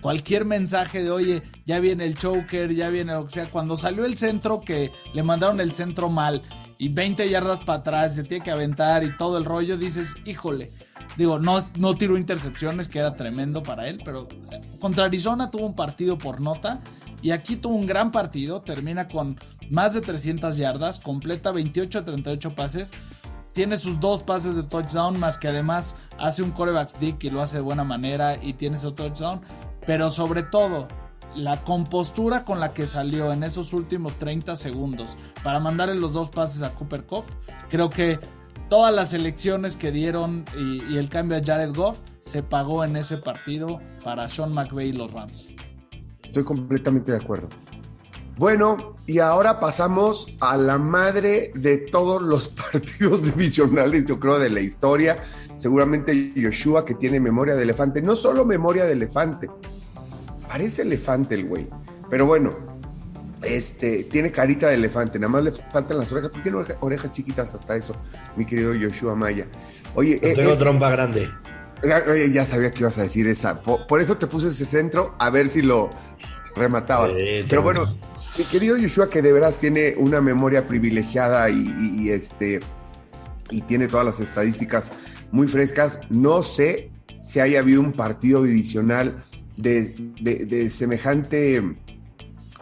cualquier mensaje de, oye, ya viene el choker, ya viene que sea. Cuando salió el centro, que le mandaron el centro mal y 20 yardas para atrás, se tiene que aventar y todo el rollo, dices, híjole. Digo, no, no tiró intercepciones, que era tremendo para él, pero eh, contra Arizona tuvo un partido por nota y aquí tuvo un gran partido, termina con más de 300 yardas, completa 28 a 38 pases, tiene sus dos pases de touchdown, más que además hace un coreback stick y lo hace de buena manera y tiene su touchdown, pero sobre todo la compostura con la que salió en esos últimos 30 segundos para mandarle los dos pases a Cooper Cup, creo que todas las elecciones que dieron y, el cambio a Jared Goff se pagó en ese partido para Sean McVay y los Rams. Estoy completamente de acuerdo. Bueno, y ahora pasamos a la madre de todos los partidos divisionales, yo creo, de la historia. Seguramente Joshua, que tiene memoria de elefante, no solo memoria de elefante, parece elefante el güey, pero bueno, este, tiene carita de elefante, nada más le faltan las orejas. Tiene orejas chiquitas hasta eso, mi querido Joshua Maya. Oye, eh, tengo eh, trompa grande. Ya, sabía que ibas a decir esa. Por, eso te puse ese centro, a ver si lo rematabas. Pero bueno, mi querido Joshua, que de veras tiene una memoria privilegiada y, este y tiene todas las estadísticas muy frescas. No sé si haya habido un partido divisional de, de semejante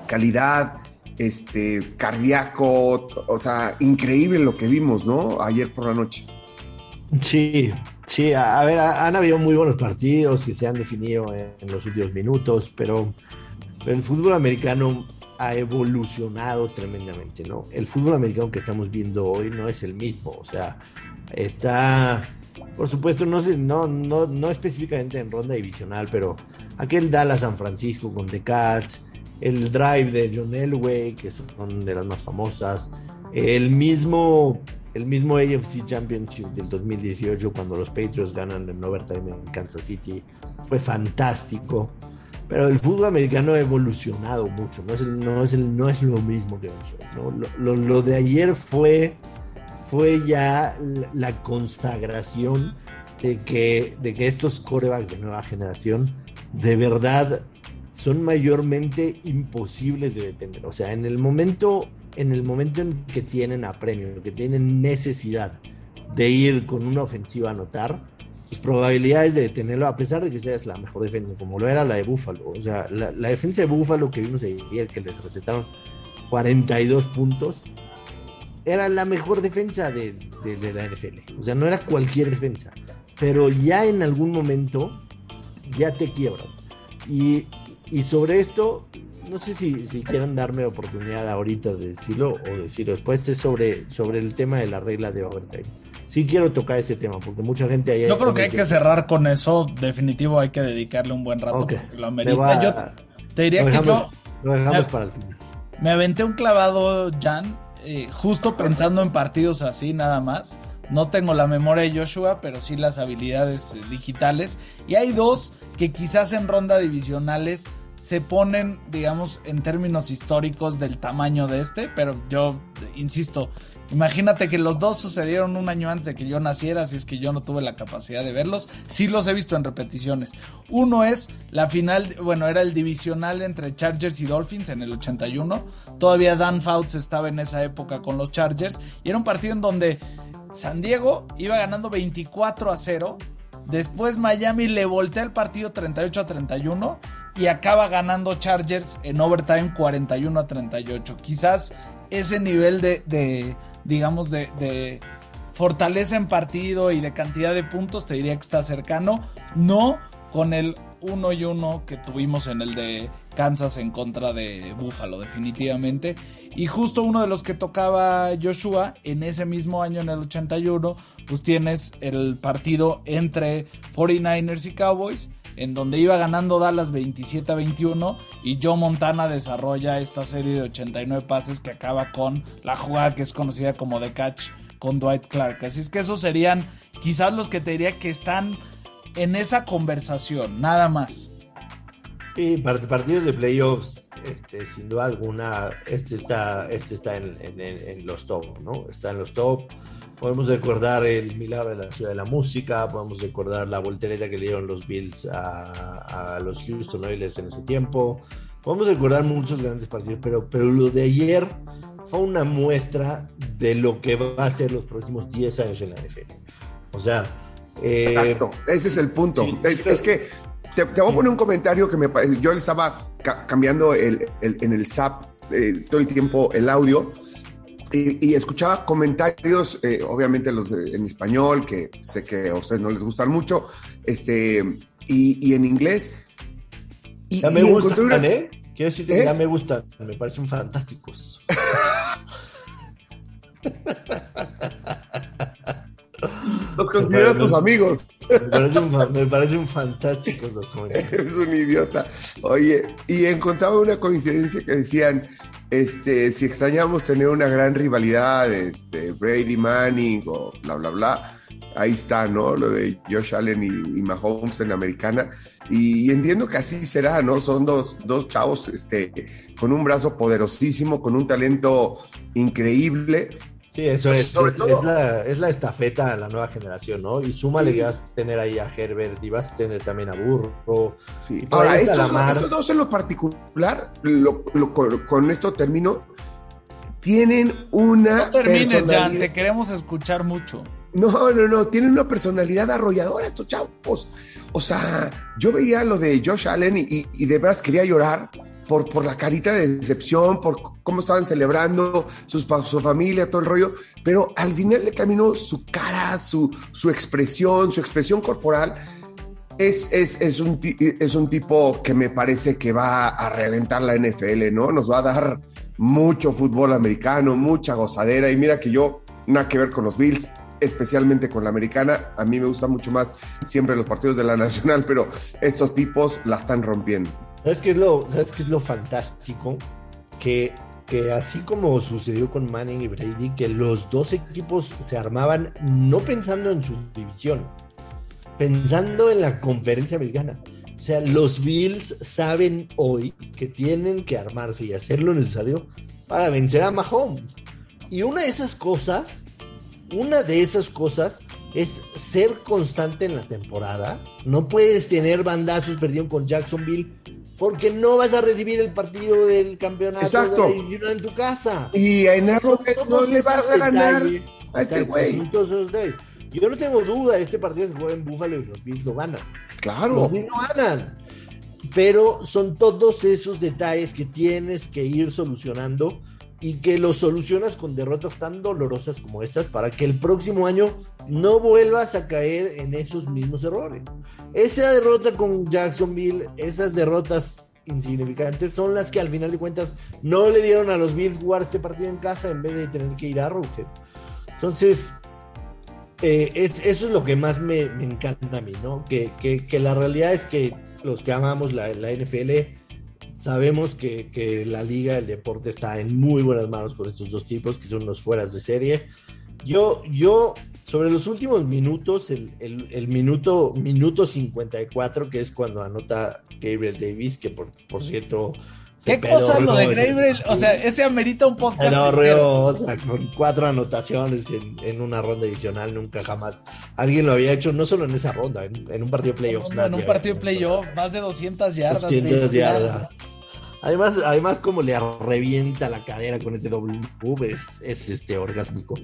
calidad, este, cardíaco, o sea, increíble lo que vimos, ¿no? Ayer por la noche. Sí, sí, a, ver, han habido muy buenos partidos que se han definido en, los últimos minutos, pero, el fútbol americano ha evolucionado tremendamente, ¿no? El fútbol americano que estamos viendo hoy no es el mismo, o sea, está, por supuesto, no, no, no, no específicamente en ronda divisional, pero aquel Dallas San Francisco con The Cats, el drive de John Elway, que son de las más famosas, el mismo, el mismo AFC Championship del 2018 cuando los Patriots ganan en overtime en Kansas City, fue fantástico. Pero el fútbol americano ha evolucionado mucho, no es, no es, no es lo mismo que nosotros. Lo, de ayer fue, fue ya la consagración de que, de que estos corebacks de nueva generación de verdad son mayormente imposibles de detener. O sea, en el momento, en el momento en que tienen apremio, que tienen necesidad de ir con una ofensiva a anotar, sus probabilidades de detenerlo, a pesar de que sea la mejor defensa, como lo era la de Búfalo. O sea, la, defensa de Búfalo que vimos ayer, que les recetaron 42 puntos, era la mejor defensa de, de la NFL. O sea, no era cualquier defensa. Pero ya en algún momento ya te quiebran. Y y sobre esto, no sé si, si quieran darme oportunidad ahorita de decirlo o decirlo después, es sobre, sobre el tema de la regla de overtime. Sí quiero tocar ese tema, porque mucha gente ahí... Yo creo que hay que cerrar con eso, definitivo hay que dedicarle un buen rato, lo amerita. yo te diría que yo... Lo dejamos para el final. Me aventé un clavado, Jan, eh, justo pensando en partidos así nada más. No tengo la memoria de Joshua, pero sí las habilidades eh, digitales. Y hay dos que quizás en ronda divisionales se ponen, digamos, en términos históricos del tamaño de este, pero yo insisto, imagínate que los dos sucedieron un año antes de que yo naciera, así es que yo no tuve la capacidad de verlos, sí los he visto en repeticiones. Uno es la final, bueno, era el divisional entre Chargers y Dolphins en el 81, todavía Dan Fouts estaba en esa época con los Chargers, y era un partido en donde San Diego iba ganando 24 a 0, Después Miami le voltea el partido 38 a 31 y acaba ganando Chargers en overtime 41 a 38. Quizás ese nivel de, digamos, de, de, fortaleza en partido y de cantidad de puntos te diría que está cercano. No con el 1 y 1 que tuvimos en el de Kansas en contra de Buffalo, definitivamente. Y justo uno de los que tocaba Joshua en ese mismo año, en el 81, pues tienes el partido entre 49ers y Cowboys, en donde iba ganando Dallas 27 a 21 y Joe Montana desarrolla esta serie de 89 pases que acaba con la jugada que es conocida como The Catch con Dwight Clark. Así es que esos serían quizás los que te diría que están en esa conversación, nada más. Y partidos de playoffs, este, sin duda alguna, este está, este está en, los top, ¿no? Está en los top. Podemos recordar el milagro de la ciudad de la música, podemos recordar la voltereta que le dieron los Bills a, los Houston Oilers en ese tiempo. Podemos recordar muchos grandes partidos, pero, pero lo de ayer fue una muestra de lo que va a ser los próximos 10 años en la NFL. O sea, eh, Exacto, ese es el punto. es, que te, voy a poner un comentario que me. Yo le estaba cambiando el, en el SAP eh, todo el tiempo el audio y, escuchaba comentarios, eh, obviamente los en español, que sé que a ustedes no les gustan mucho, este, y, en inglés. Y, me gustan, ¿eh? Quiero decirte que ¿Eh? ya me gustan, me parecen fantásticos. Los consideras tus amigos. Me parecen, fa- me los comentarios. Eres un idiota. Oye, y encontraba una coincidencia que decían, este, si extrañamos tener una gran rivalidad, este, Brady Manning o bla, bla, bla, ahí está, ¿no? Lo de Josh Allen y, y Mahomes en la americana. Y, entiendo que así será, ¿no? Son dos, dos chavos, este, con un brazo poderosísimo, con un talento increíble. Sí, eso es, Sobre es, todo- es la, es la estafeta a la nueva generación, ¿no? Y súmale Sí. que vas a tener ahí a Herbert y vas a tener también a Burro. Sí. Ahora, estos, dos en lo particular, lo- lo- con, con esto termino, tienen una No termines, Jan, personalidad- te queremos escuchar mucho. No, no, no, tienen una personalidad arrolladora estos chavos. O sea, yo veía lo de Josh Allen y, y- y de veras quería llorar por, por la carita de decepción, por cómo estaban celebrando sus, su familia, todo el rollo. Pero al final de camino, su cara, su, su expresión, su expresión corporal, es, es, es, un, es un tipo que me parece que va a reventar la NFL, ¿no? Nos va a dar mucho fútbol americano, mucha gozadera. Y mira que yo, nada que ver con los Bills, especialmente con la americana. A mí me gustan mucho más siempre los partidos de la nacional, pero estos tipos la están rompiendo. ¿Sabes qué es lo, ¿sabes qué es lo fantástico? Que, que así como sucedió con Manning y Brady, que los dos equipos se armaban no pensando en su división, pensando en la conferencia americana. O sea, los Bills saben hoy que tienen que armarse y hacer lo necesario para vencer a Mahomes. Y una de esas cosas, una de esas cosas es ser constante en la temporada. No puedes tener bandazos perdidos con Jacksonville porque no vas a recibir el partido del campeonato Exacto. de la en tu casa. Y en Arrowhead no le vas a ganar a este güey. Yo no tengo duda, este partido se juega en Búfalo y los Bills lo ganan. Claro. Los Bills no ganan. Pero son todos esos detalles que tienes que ir solucionando y que los solucionas con derrotas tan dolorosas como estas para que el próximo año no vuelvas a caer en esos mismos errores. Esa derrota con Jacksonville, esas derrotas insignificantes son las que al final de cuentas no le dieron a los Bills jugar este partido en casa en vez de tener que ir a Arrowhead. Entonces, eh, es, eso es lo que más me, me encanta a mí, ¿no? Que, que- que la realidad es que los que amamos la, la NFL sabemos que, que la liga, el deporte está en muy buenas manos por estos dos tipos que son los fueras de serie. Yo, yo, sobre los últimos minutos, el, el- el minuto, minuto 54, que es cuando anota Gabriel Davis, que por, por cierto... ¿Qué cosa lo de Gabriel? O sea, ese amerita un podcast. el horreo, o sea, con cuatro anotaciones en, en una ronda adicional, nunca jamás alguien lo había hecho, no solo en esa ronda, en, en un partido de playoffs. No, en un partido de playoff, más de 200 yardas. 200 base yardas. Además, además, como le revienta la cadera con ese doble move, es, es este orgásmico.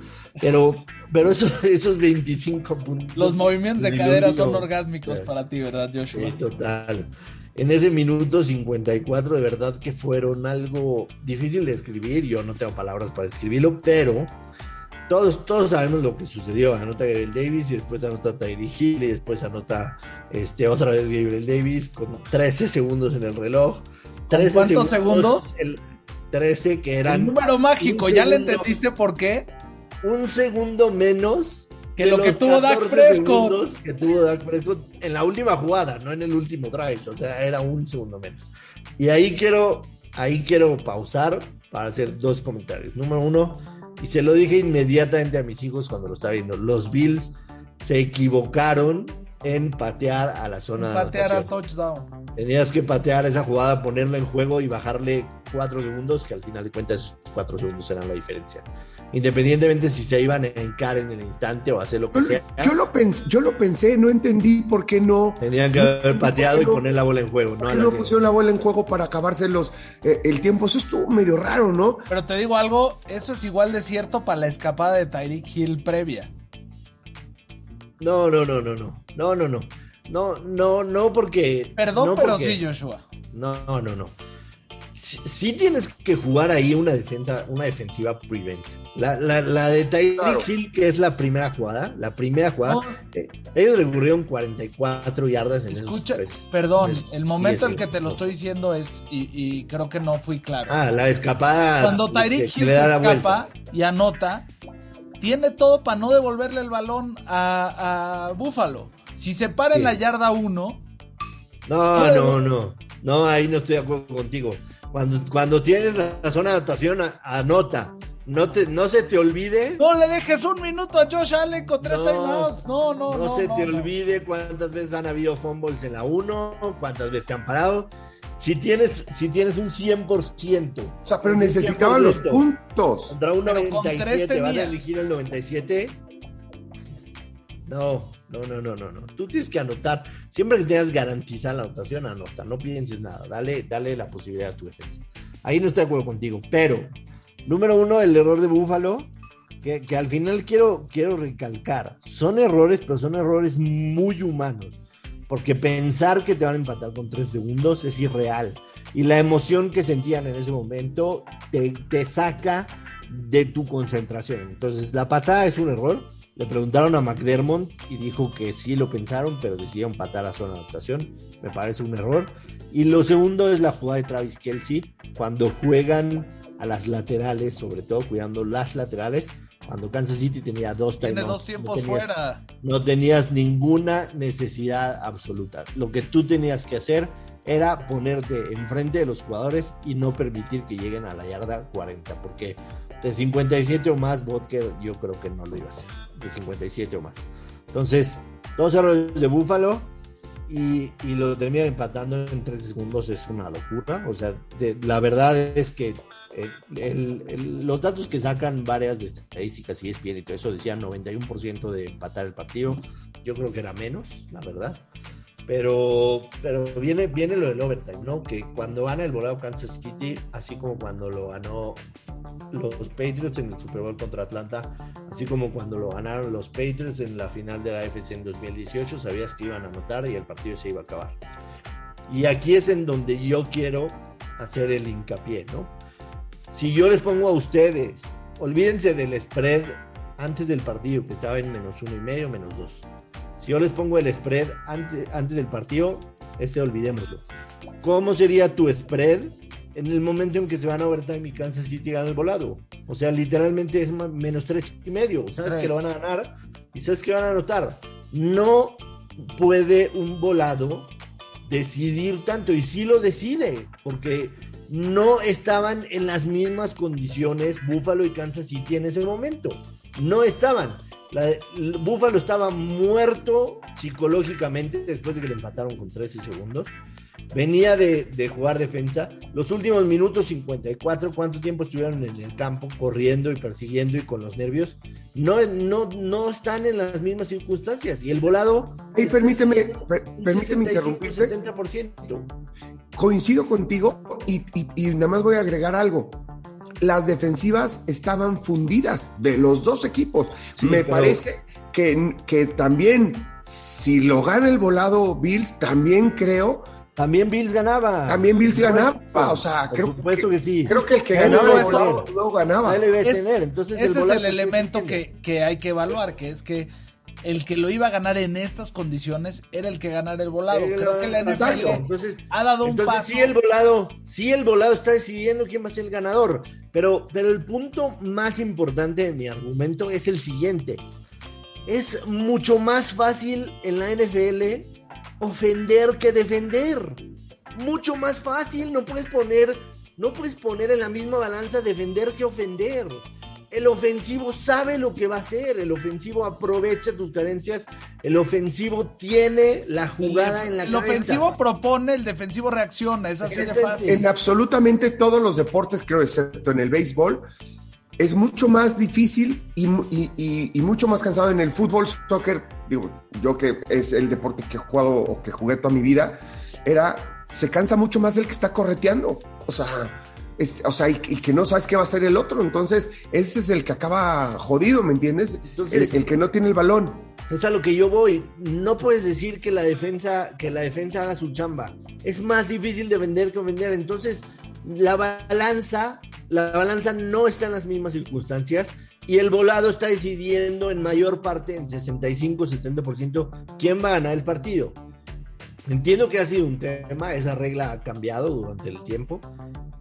Pero, pero esos, esos 25 puntos. Los movimientos de cadera son último- orgásmicos para ti, ¿verdad, Joshua? Sí, total. En ese minuto 54, de verdad que fueron algo difícil de escribir. Yo no tengo palabras para escribirlo, pero todos, todos sabemos lo que sucedió. Anota Gabriel Davis y después anota Tyree Hill y después anota este, otra vez Gabriel Davis con 13 segundos en el reloj. 13 cuántos segundos? El 13 que El eran número mágico, ¿ya le entendiste por qué? un segundo menos Que lo que tuvo Dak 14 Prescott. segundos Que tuvo Dak Prescott en la última jugada, no en el último drive. O sea, era un segundo menos. Y ahí quiero, ahí quiero pausar para hacer dos comentarios. Número uno, y se lo dije inmediatamente a mis hijos cuando lo estaba viendo. Los Bills se equivocaron en patear a la zona de Patear a touchdown. Tenías que patear esa jugada, ponerla en juego y bajarle cuatro segundos, que al final de cuentas cuatro segundos eran la diferencia. Independientemente si se iban a encar en el instante o hacer lo que Yo, sea, yo lo pensé, yo lo pensé, no entendí por qué no. tenían que haber pateado y no- poner la bola en juego. ¿Por No, no pusieron la bola en juego para acabarse los, eh, el tiempo? Eso estuvo medio raro, ¿no? Pero te digo algo, eso es igual de cierto para la escapada de Tyreek Hill previa. No, no, no, no, no. No, no, no. No, no, no, porque. Perdón, pero sí, Joshua. No, no, no. Sí, tienes que jugar ahí una defensa, una defensiva prevent. La, la, la de Tyreek. Hill, que es la primera jugada, la primera jugada, eh, ellos recurrieron 44 yardas en Escucha, esos tres, Perdón, el momento en que te lo estoy diciendo es, y, creo que no fui claro. Ah, la escapada. Cuando Tyreek Hill se escapa vuelta. y anota, tiene todo para no devolverle el balón a, a Buffalo. Si se para en la yarda 1. No, no, no. No, ahí no estoy de acuerdo contigo. Cuando, cuando tienes la, zona de anotación, anota. No, te, no se te olvide. No le dejes un minuto a Josh Allen con tres timeouts. No, no, no. No se te olvide cuántas veces han habido fumbles en la 1, cuántas veces te han parado. Si tienes, si tienes un 100%. O sea, pero necesitaban los puntos. Contra un 97, ¿vas a elegir el 97? No, no, no, no, no, no. Tú tienes que anotar. Siempre que tengas garantizar la anotación, anota. No pienses nada. Dale, dale la posibilidad a tu defensa. Ahí no estoy de acuerdo contigo. Pero, número uno, el error de Búfalo. Que, que al final quiero, quiero recalcar. Son errores, pero son errores muy humanos. Porque pensar que te van a empatar con tres segundos es irreal. Y la emoción que sentían en ese momento te, saca de tu concentración. Entonces, la patada es un error le preguntaron a McDermott y dijo que sí lo pensaron, pero decidieron patar a zona de anotación. Me parece un error. Y lo segundo es la jugada de Travis Kelsey, cuando juegan a las laterales, sobre todo cuidando las laterales, cuando Kansas City tenía dos Tiene dos tiempos fuera. No tenías ninguna necesidad absoluta. Lo que tú tenías que hacer era ponerte enfrente de los jugadores y no permitir que lleguen a la yarda 40, porque de 57 o más, Vodker yo creo que no lo iba a hacer. De 57 o más. Entonces, dos errores de Búfalo y, y lo terminan empatando en 13 segundos es una locura. O sea, la verdad es que eh, los datos que sacan varias de estadísticas y es bien y todo eso decían 91% de empatar el partido. Yo creo que era menos, la verdad. Pero, pero viene, viene lo del overtime, ¿no? Que cuando gana el volado Kansas City, así como cuando lo ganó los Patriots en el Super Bowl contra Atlanta, así como cuando lo ganaron los Patriots en la final de la AFC en 2018, sabías que iban a anotar y el partido se iba a acabar. Y aquí es en donde yo quiero hacer el hincapié, ¿no? Si yo les pongo a ustedes, olvídense del spread antes del partido, que estaba en menos uno y medio, menos dos si yo les pongo el spread antes, antes del partido, ese olvidémoslo. ¿Cómo sería tu spread en el momento en que se van a overtime y Kansas City gana el volado? O sea, literalmente es menos tres y medio. Sabes que lo van a ganar y sabes que van a anotar. No puede un volado decidir tanto y sí lo decide porque no estaban en las mismas condiciones Buffalo y Kansas City en ese momento. No estaban. La Búfalo estaba muerto psicológicamente después de que le empataron con 13 segundos. Venía de, jugar defensa. Los últimos minutos 54, ¿cuánto tiempo estuvieron en el campo corriendo y persiguiendo y con los nervios? No, no, no están en las mismas circunstancias. Y el volado. Hey, permíteme, permíteme interrumpirte. 70%. Coincido contigo y, y nada más voy a agregar algo las defensivas estaban fundidas de los dos equipos. Me parece que, que también, si lo gana el volado Bills, también creo también Bills ganaba. También Bills ganaba. O sea, creo que, sí. Creo que el que ganaba el volado no ganaba. Entonces, ese es el elemento que, que, hay que evaluar, que es que el que lo iba a ganar en estas condiciones era el que ganara el volado. Creo que la NFL entonces, ha dado un entonces, paso. Sí, el volado, sí, el volado está decidiendo quién va a ser el ganador. Pero, pero el punto más importante de mi argumento es el siguiente. Es mucho más fácil en la NFL ofender que defender. Mucho más fácil, no puedes poner, no puedes poner en la misma balanza defender que ofender el ofensivo sabe lo que va a hacer, el ofensivo aprovecha tus carencias, el ofensivo tiene la jugada en la cabeza. El ofensivo propone, el defensivo reacciona, es así de fácil. En absolutamente todos los deportes, creo, excepto en el béisbol, es mucho más difícil y, mucho más cansado en el fútbol, soccer, digo, yo que es el deporte que he jugado o que jugué toda mi vida, era, se cansa mucho más el que está correteando, o sea o sea, y, que no sabes qué va a hacer el otro. Entonces, ese es el que acaba jodido, ¿me entiendes? el, que no tiene el balón. Es a lo que yo voy. No puedes decir que la defensa, que la defensa haga su chamba. Es más difícil de vender que vender. Entonces, la balanza, la balanza no está en las mismas circunstancias y el volado está decidiendo en mayor parte, en 65-70%, quién va a ganar el partido. Entiendo que ha sido un tema, esa regla ha cambiado durante el tiempo,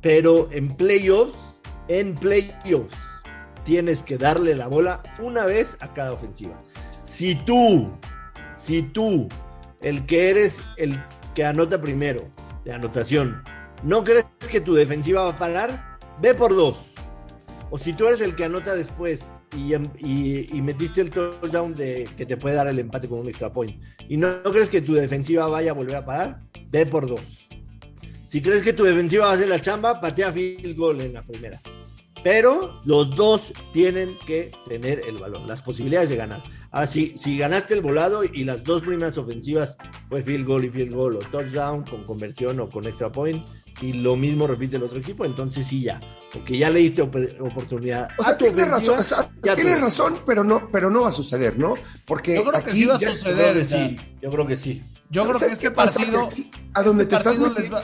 pero en playoffs, en playoffs, tienes que darle la bola una vez a cada ofensiva. Si tú, si tú, el que eres el que anota primero de anotación, no crees que tu defensiva va a parar, ve por dos. O si tú eres el que anota después y, metiste el touchdown de, que te puede dar el empate con un extra point y no, crees que tu defensiva vaya a volver a parar, ve por dos. Si crees que tu defensiva va a hacer la chamba, patea field goal en la primera. Pero los dos tienen que tener el balón, las posibilidades de ganar. Así, si ganaste el volado y las dos primeras ofensivas fue field goal y field goal o touchdown con conversión o con extra point, y lo mismo repite el otro equipo, entonces sí ya, porque ya le diste oportunidad. O sea, tienes razón, tienes razón, pero no, pero no va a suceder, ¿no? Porque yo creo aquí que sí va a suceder. Yo sí, yo creo que sí. Yo creo que este partido, a donde te estás metiendo, les va,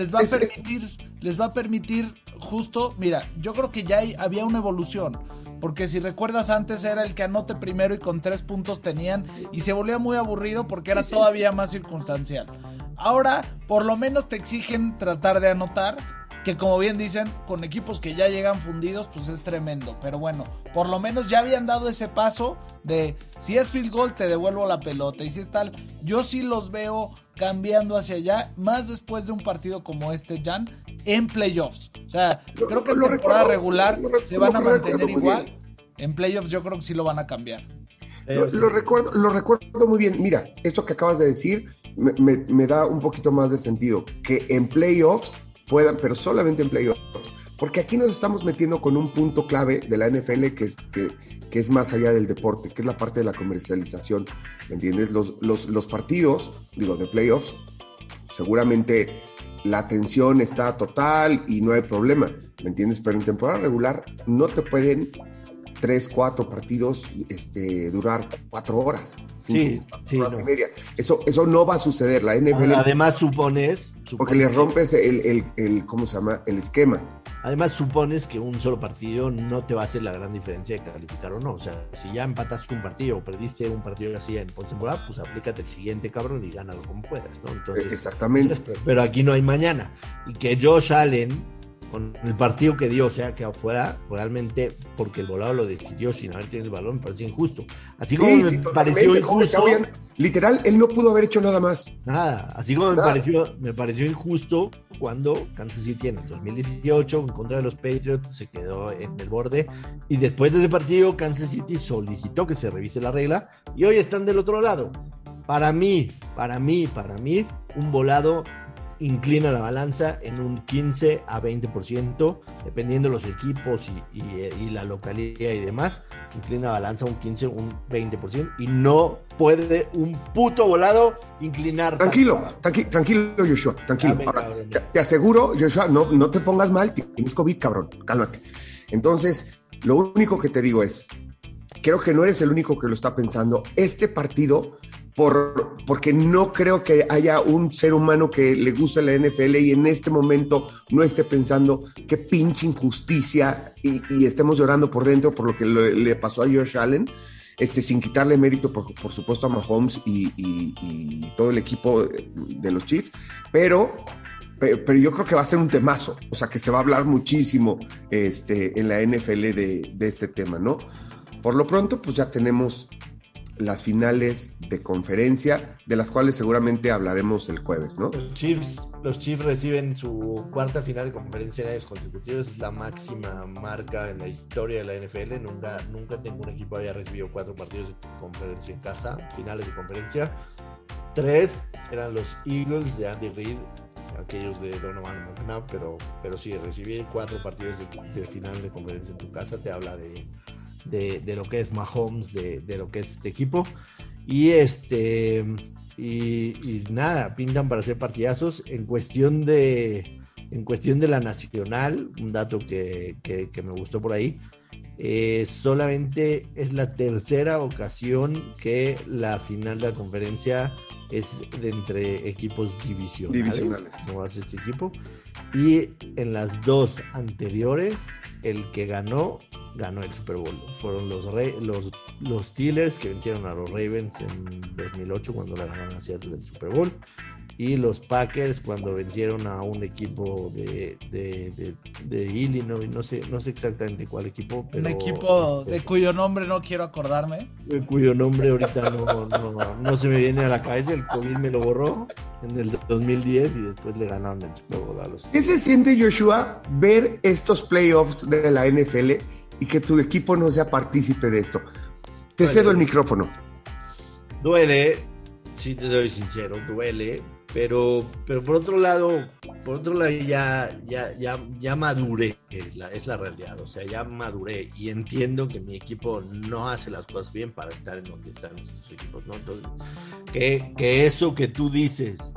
a permitir, les va a permitir justo, mira, yo creo que ya había una evolución. Porque si recuerdas antes era el que anote primero y con tres puntos tenían y se volvía muy aburrido porque era todavía más circunstancial. Ahora, por lo menos te exigen tratar de anotar, que como bien dicen, con equipos que ya llegan fundidos, pues es tremendo. Pero bueno, por lo menos ya habían dado ese paso de si es field goal, te devuelvo la pelota. Y si es tal, yo sí los veo cambiando hacia allá, más después de un partido como este, Jan, en playoffs. O sea, creo que en temporada regular se van a mantener igual. En playoffs yo creo que sí lo van a cambiar. Lo, recuerdo, lo recuerdo muy bien. Mira, esto que acabas de decir me, da un poquito más de sentido. Que en playoffs puedan, pero solamente en playoffs. Porque aquí nos estamos metiendo con un punto clave de la NFL que es, que, que es más allá del deporte, que es la parte de la comercialización. ¿Me entiendes? Los, los, los partidos, digo, de playoffs, seguramente la atención está total y no hay problema. ¿Me entiendes? Pero en temporada regular no te pueden tres, cuatro partidos este, durar cuatro horas. sí, sí. y media. Eso, eso no va a suceder. La NFL. Además, supones. porque le rompes el, el, el, ¿cómo se llama? El esquema. Además, supones que un solo partido no te va a hacer la gran diferencia de calificar o no. O sea, si ya empataste un partido o perdiste un partido así en postemporada, pues aplícate el siguiente cabrón y gánalo como puedas, ¿no? Entonces, Exactamente. Pero aquí no hay mañana. Y que Josh Allen con el partido que dio, o sea, que afuera, realmente, porque el volado lo decidió sin haber tenido el balón, me pareció injusto. Así como me pareció injusto. literal, él no pudo haber hecho nada más. Nada, así como me pareció, me pareció injusto cuando Kansas City en el 2018, en contra de los Patriots, se quedó en el borde. Y después de ese partido, Kansas City solicitó que se revise la regla y hoy están del otro lado. Para mí, para mí, para mí, un volado inclina la balanza en un 15 a 20%, dependiendo de los equipos y, la localidad y demás, inclina la balanza un 15, un 20%, y no puede un puto volado inclinar. Tranquilo, tranquilo, Joshua, tranquilo. te, aseguro, Joshua, no, no te pongas mal, tienes COVID, cabrón, cálmate. Entonces, lo único que te digo es, creo que no eres el único que lo está pensando. Este partido por, porque no creo que haya un ser humano que le guste la NFL y en este momento no esté pensando qué pinche injusticia y, estemos llorando por dentro por lo que le, pasó a Josh Allen, este, sin quitarle mérito, por, por supuesto, a Mahomes y, y, todo el equipo de los Chiefs, pero pero, yo creo que va a ser un temazo, o sea que se va a hablar muchísimo este, en la NFL de, de, este tema, ¿no? Por lo pronto, pues ya tenemos las finales de conferencia, de las cuales seguramente hablaremos el jueves, ¿no? Los Chiefs, los Chiefs reciben su cuarta final de conferencia en años consecutivos, es la máxima marca en la historia de la NFL. Nunca, nunca ningún equipo había recibido cuatro partidos de conferencia en casa, finales de conferencia. Tres eran los Eagles de Andy Reid, aquellos de Donovan McNabb, pero, pero sí, recibir cuatro partidos de final de conferencia en tu casa te habla de de, lo que es Mahomes, de, de, lo que es este equipo. Y este y, nada, pintan para hacer partidazos. En cuestión de en cuestión de la nacional, un dato que, que, me gustó por ahí. Eh, solamente es la tercera ocasión que la final de la conferencia es de entre equipos divisionales. Divisionales. No hace este equipo. Y en las dos anteriores, el que ganó, ganó el Super Bowl. Fueron los, los, los Steelers que vencieron a los Ravens en 2008 cuando la ganaron hacia el Super Bowl. Y los Packers cuando vencieron a un equipo de, de, de, de Illinois, no sé, no sé exactamente cuál equipo, pero Un equipo de este, cuyo nombre no quiero acordarme. cuyo nombre ahorita no, no, no se me viene a la cabeza, el COVID me lo borró en el 2010 y después le ganaron el Super a los ¿Qué se siente, Joshua, ver estos playoffs de la NFL y que tu equipo no sea partícipe de esto? Te cedo el micrófono. Duele, si te soy sincero, duele, pero, pero por otro lado, por otro lado ya, ya, ya, ya maduré, es la, es la realidad, o sea, ya maduré y entiendo que mi equipo no hace las cosas bien para estar en donde están nuestros equipos, ¿no? Entonces, que, que eso que tú dices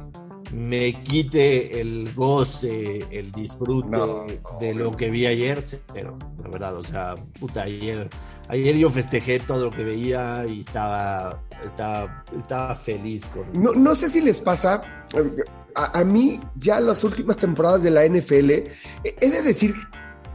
me quite el goce, el disfrute No, de no, lo que vi ayer, pero la verdad, o sea, puta, ayer, ayer yo festejé todo lo que veía y estaba, estaba, estaba feliz con... No, no sé si les pasa, a, a mí ya las últimas temporadas de la NFL, he de decir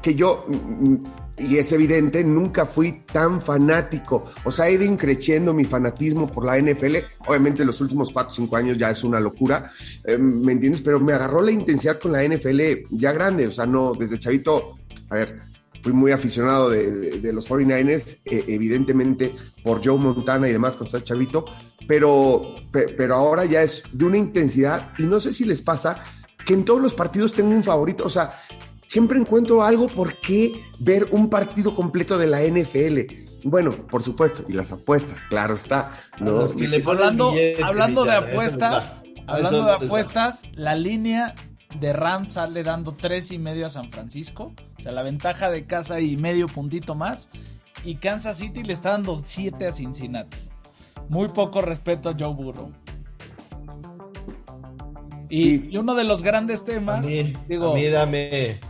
que yo, mm, y es evidente, nunca fui tan fanático. O sea, he ido increciendo mi fanatismo por la NFL. Obviamente los últimos 4 o 5 años ya es una locura, eh, ¿me entiendes? Pero me agarró la intensidad con la NFL ya grande. O sea, no, desde chavito, a ver, fui muy aficionado de, de- de los 49ers, eh, evidentemente por Joe Montana y demás con Sal Chavito, pero, pe- pero ahora ya es de una intensidad y no sé si les pasa que en todos los partidos tengo un favorito, o sea, siempre encuentro algo por qué ver un partido completo de la NFL. Bueno, por supuesto, y las apuestas, claro está. Hablando, billete, hablando de apuestas, hablando de apuestas, la línea de Rams sale dando tres y medio a San Francisco. O sea, la ventaja de casa y medio puntito más. Y Kansas City le está dando siete a Cincinnati. Muy poco respeto a Joe Burrow. Y, y uno de los grandes A temas, mí, digo, a mí dame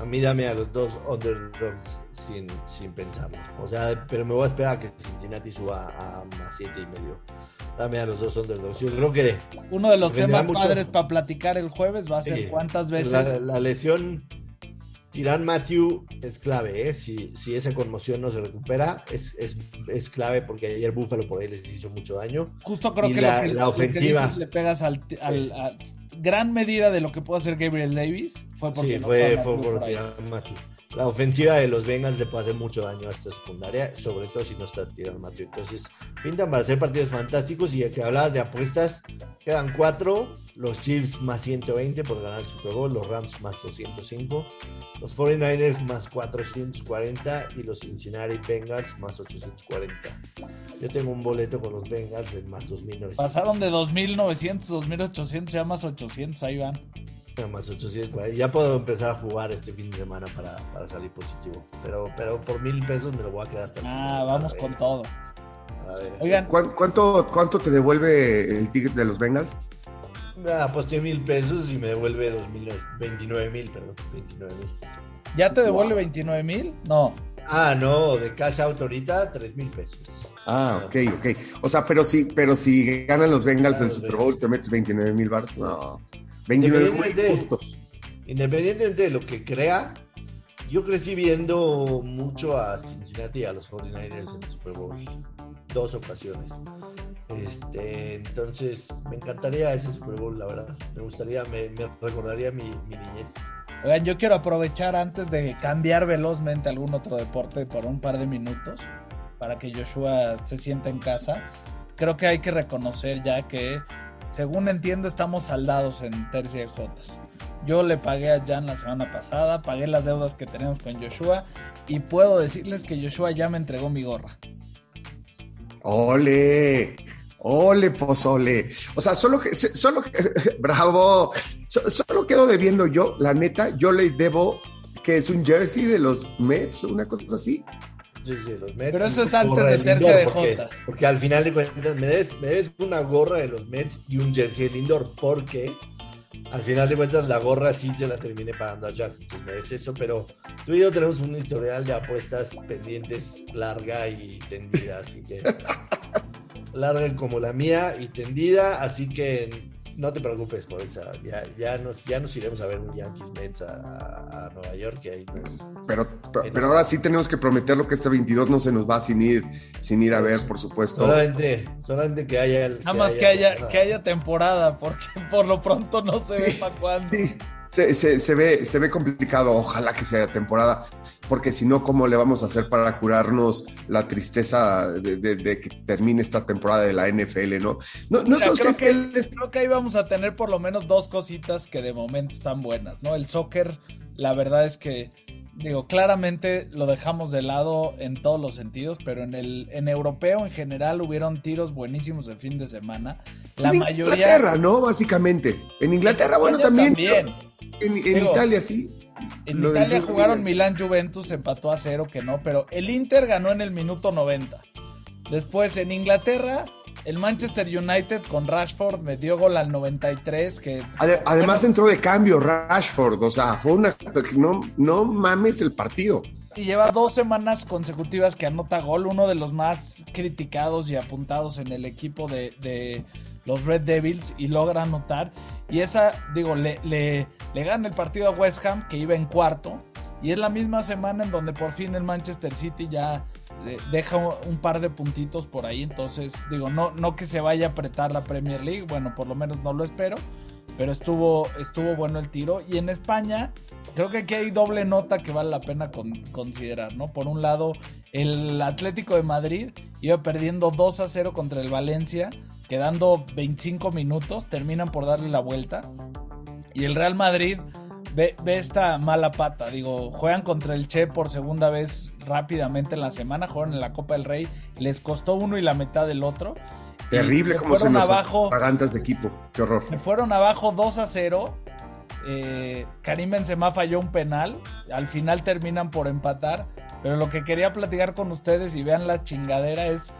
a mí dame a los dos underdogs sin, sin pensarlo. O sea, pero me voy a esperar a que Cincinnati suba a más siete y medio. Dame a los dos underdogs. Yo creo que uno de los temas mucho. padres para platicar el jueves va a ser Sí. cuántas veces la, la lesión Tiran Matthew es clave, ¿eh? Si, si esa conmoción no se recupera, es, es, es clave porque ayer Búfalo por ahí les hizo mucho daño. Justo creo Y que, la- lo que la lo que ofensiva. dices le pegas al, al- a gran medida de lo que puede hacer Gabriel Davis fue porque Sí, no fue, fue por. Tyrann Matthew. La ofensiva de los Bengals le puede hacer mucho daño a esta secundaria, sobre todo si no está Tyrann Matthew. Entonces, pintan para hacer partidos fantásticos. Y ya que hablabas de apuestas, quedan cuatro: los Chiefs más 120 por ganar el Super Bowl, los Rams más 205, los 49ers más 440 y los Cincinnati Bengals más 840. Yo tengo un boleto con los Bengals en más 2900. Pasaron de 2900, 2800, ya más 800, ahí van. Más 800 por ahí. Ya puedo empezar a jugar este fin de semana para, para salir positivo. Pero, pero por mil pesos me lo voy a quedar hasta el Ah, final. vamos A con todo. a ver. Oigan, ¿Cuán- ¿Cuánto, cuánto te devuelve el ticket de los Bengals? Me aposté mil pesos y me devuelve dos mil, 29 mil, perdón, 29 mil. ¿ya te devuelve Wow. 29 mil? No. Ah, no, de cash out ahorita, 3 mil pesos. Ah, ok, ok. O sea, pero si, pero si ganan los Bengals Ah, del los Super. Bowl, te metes 29 mil baros. No, 29 mil Independientemente- puntos. Independientemente de lo que crea, yo crecí viendo mucho a Cincinnati y a los 49ers en el Super Bowl. Dos ocasiones. Este, entonces, me encantaría ese Super Bowl, la verdad. Me gustaría, me, me recordaría mi, mi niñez. Oigan, yo quiero aprovechar antes de cambiar velozmente a algún otro deporte por un par de minutos para que Joshua se sienta en casa. Creo que hay que reconocer ya que, según entiendo, estamos saldados en Tercia de Jotas. Yo le pagué a Jan la semana pasada, pagué las deudas que tenemos con Joshua y puedo decirles que Joshua ya me entregó mi gorra. Ole, ole, pozole. O sea, solo solo bravo. So- solo quedo debiendo yo, la neta, yo le debo que es un jersey de los Mets, una cosa así. Los Mets. Pero eso es antes de tercia de porque, Jotas. porque al final de cuentas me debes, me debes una gorra de los Mets y un jersey de Lindor, porque al final de cuentas la gorra sí se la terminé pagando a Jack. Entonces me debes eso, pero tú y yo tenemos un historial de apuestas pendientes larga y tendida. Así que larga como la mía y tendida, así que no te preocupes por esa. Ya, ya, nos, ya nos iremos a ver un Yankees Mets a, Nueva York. ahí pero, pero ahora sí tenemos que prometerlo que este 22 no se nos va sin ir, sin ir a ver, por supuesto. Solamente, solamente que haya. Nada más que haya, que haya temporada, porque por lo pronto no se ve para cuándo. Sí se, ve, se ve complicado. Ojalá que sea temporada, porque si no, ¿cómo le vamos a hacer para curarnos la tristeza de, que termine esta temporada de la NFL, no? No, no sé creo, que, creo que ahí vamos a tener por lo menos dos cositas que de momento están buenas, ¿no? El soccer, la verdad es que digo, claramente lo dejamos de lado en todos los sentidos, pero en el en europeo en general hubieron tiros buenísimos el fin de semana. La en mayoría. Inglaterra, ¿no? Básicamente. En Inglaterra, bueno, también. En, Italia sí. En Italia jugaron Milán Juventus, empató a cero, que no, pero el Inter ganó en el minuto 90. Después en Inglaterra, el Manchester United con Rashford me dio gol al 93. Que, además entró de cambio Rashford, o sea, fue una. No, no mames el partido. Y lleva dos semanas consecutivas que anota gol, uno de los más criticados y apuntados en el equipo de, de los Red Devils y logra anotar. Y esa, digo, le, le, le gana el partido a West Ham, que iba en cuarto. Y es la misma semana en donde por fin el Manchester City ya eh, deja un par de puntitos por ahí. Entonces, digo, no, no que se vaya a apretar la Premier League, bueno, por lo menos no lo espero. Pero estuvo, estuvo bueno el tiro. Y en España, creo que aquí hay doble nota que vale la pena considerar, ¿no? Por un lado, el Atlético de Madrid iba perdiendo 2 a 0 contra el Valencia, quedando 25 minutos, terminan por darle la vuelta. Y el Real Madrid ve, esta mala pata, digo, juegan contra el Che por segunda vez rápidamente en la semana, jugaron en la Copa del Rey, les costó uno y la mitad del otro. Terrible como se nos abajo, de equipo, qué horror. Me fueron abajo 2 a 0. Eh, Karim Benzema falló un penal. Al final terminan por empatar. Pero lo que quería platicar con ustedes y vean la chingadera es.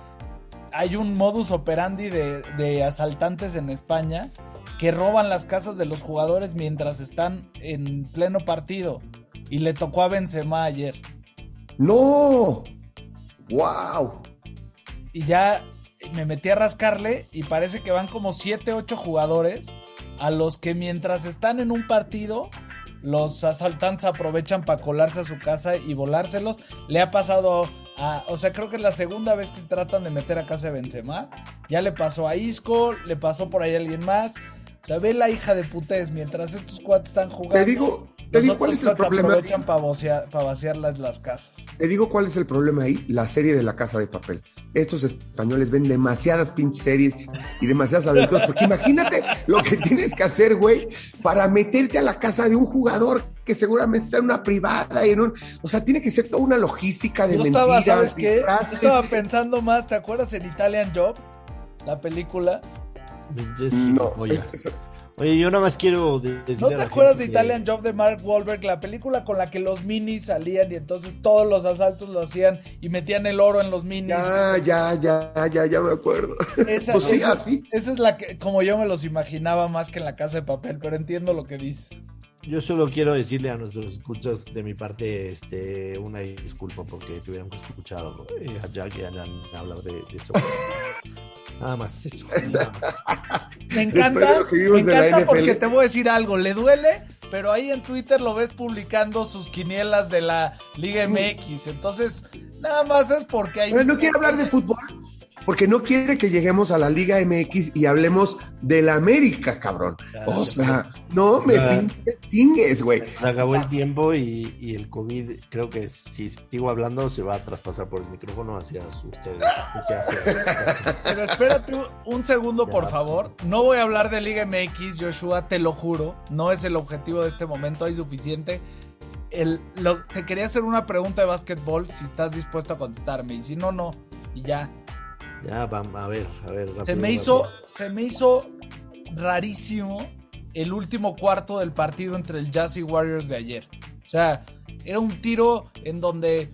Hay un modus operandi de, de asaltantes en España que roban las casas de los jugadores mientras están en pleno partido. Y le tocó a Benzema ayer. ¡No! ¡Wow! Y ya me metí a rascarle y parece que van como 7, 8 jugadores a los que mientras están en un partido, los asaltantes aprovechan para colarse a su casa y volárselos. Le ha pasado a, o sea, creo que es la segunda vez que se tratan de meter a casa de Benzema. Ya le pasó a Isco, le pasó por ahí a alguien más. O sea, ve la hija de putés mientras estos cuates están jugando. Te digo, te digo cuál es el problema. Aprovechan para vaciar, vaciar las, las, casas. Te digo cuál es el problema ahí. La serie de la casa de papel. Estos españoles ven demasiadas pinches series y demasiadas aventuras. Porque imagínate lo que tienes que hacer, güey, para meterte a la casa de un jugador que seguramente está en una privada y en un. O sea, tiene que ser toda una logística de mentiras, estaba, ¿sabes qué? estaba pensando más. ¿Te acuerdas en Italian Job? La película no, Oye, yo nada más quiero ¿No te acuerdas de Italian Job de Mark Wahlberg? La película con la que los minis salían y entonces todos los asaltos lo hacían y metían el oro en los minis. Ya, ya, ya, ya, ya me acuerdo. Esa, pues sí, así. Esa es la que, como yo me los imaginaba más que en la casa de papel, pero entiendo lo que dices. Yo solo quiero decirle a nuestros escuchas de mi parte este, una disculpa porque tuviéramos escuchado eh, a Jack y a hablar de, de eso. Nada más eso. Me encanta, me encanta porque te voy a decir algo, le duele, pero ahí en Twitter lo ves publicando sus quinielas de la Liga MX. Entonces, nada más es porque hay... no quiero hablar de fútbol, porque no quiere que lleguemos a la Liga MX y hablemos de la América, cabrón. o sea, no me pinches güey. Acabó el tiempo y, el COVID, creo que si sigo hablando, se va a traspasar por el micrófono hacia ustedes. Pero espérate un segundo, por favor. No voy a hablar de Liga MX, Joshua, te lo juro. No es el objetivo de este momento, hay suficiente. El, te quería hacer una pregunta de básquetbol, si estás dispuesto a contestarme. Y si no, no. Y ya. Ya, vamos, a ver, a ver. se, me hizo, se me hizo rarísimo el último cuarto del partido entre el Jazz y Warriors de ayer. O sea, era un tiro en donde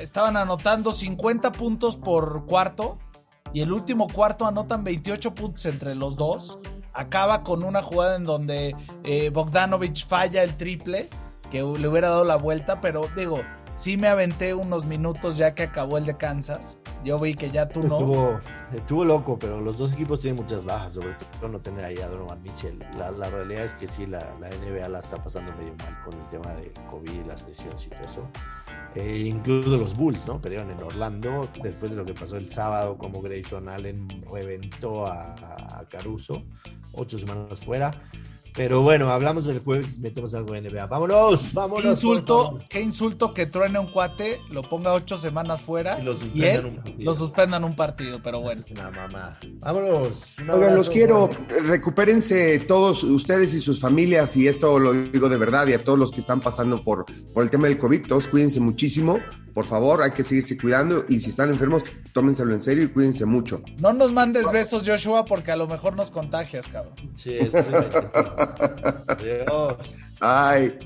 estaban anotando 50 puntos por cuarto y el último cuarto anotan 28 puntos entre los dos. Acaba con una jugada en donde eh, Bogdanovich falla el triple, que le hubiera dado la vuelta, pero digo, sí me aventé unos minutos ya que acabó el de Kansas. Yo vi que ya tú no. Estuvo, estuvo loco, pero los dos equipos tienen muchas bajas, sobre todo no tener ahí a Donovan Mitchell. La, realidad es que sí, la, la, NBA la está pasando medio mal con el tema de COVID, las lesiones y todo eso. Eh, incluso los Bulls, ¿no? Perdieron en Orlando después de lo que pasó el sábado, como Grayson Allen reventó a Caruso, ocho semanas fuera. Pero bueno, hablamos del jueves, metemos algo en NBA. Vámonos, vámonos. Qué insulto, qué insulto que truene un cuate, lo ponga ocho semanas fuera y lo y suspendan él un partido. lo suspendan un partido, pero bueno. Una mamá. Vámonos. Un Oigan, abrazo, los quiero, recupérense todos ustedes y sus familias, y esto lo digo de verdad, y a todos los que están pasando por, por el tema del COVID, todos cuídense muchísimo, por favor, hay que seguirse cuidando, y si están enfermos, tómenselo en serio y cuídense mucho. No nos mandes besos, Joshua, porque a lo mejor nos contagias, cabrón. Sí, estoy- Adiós. Ay.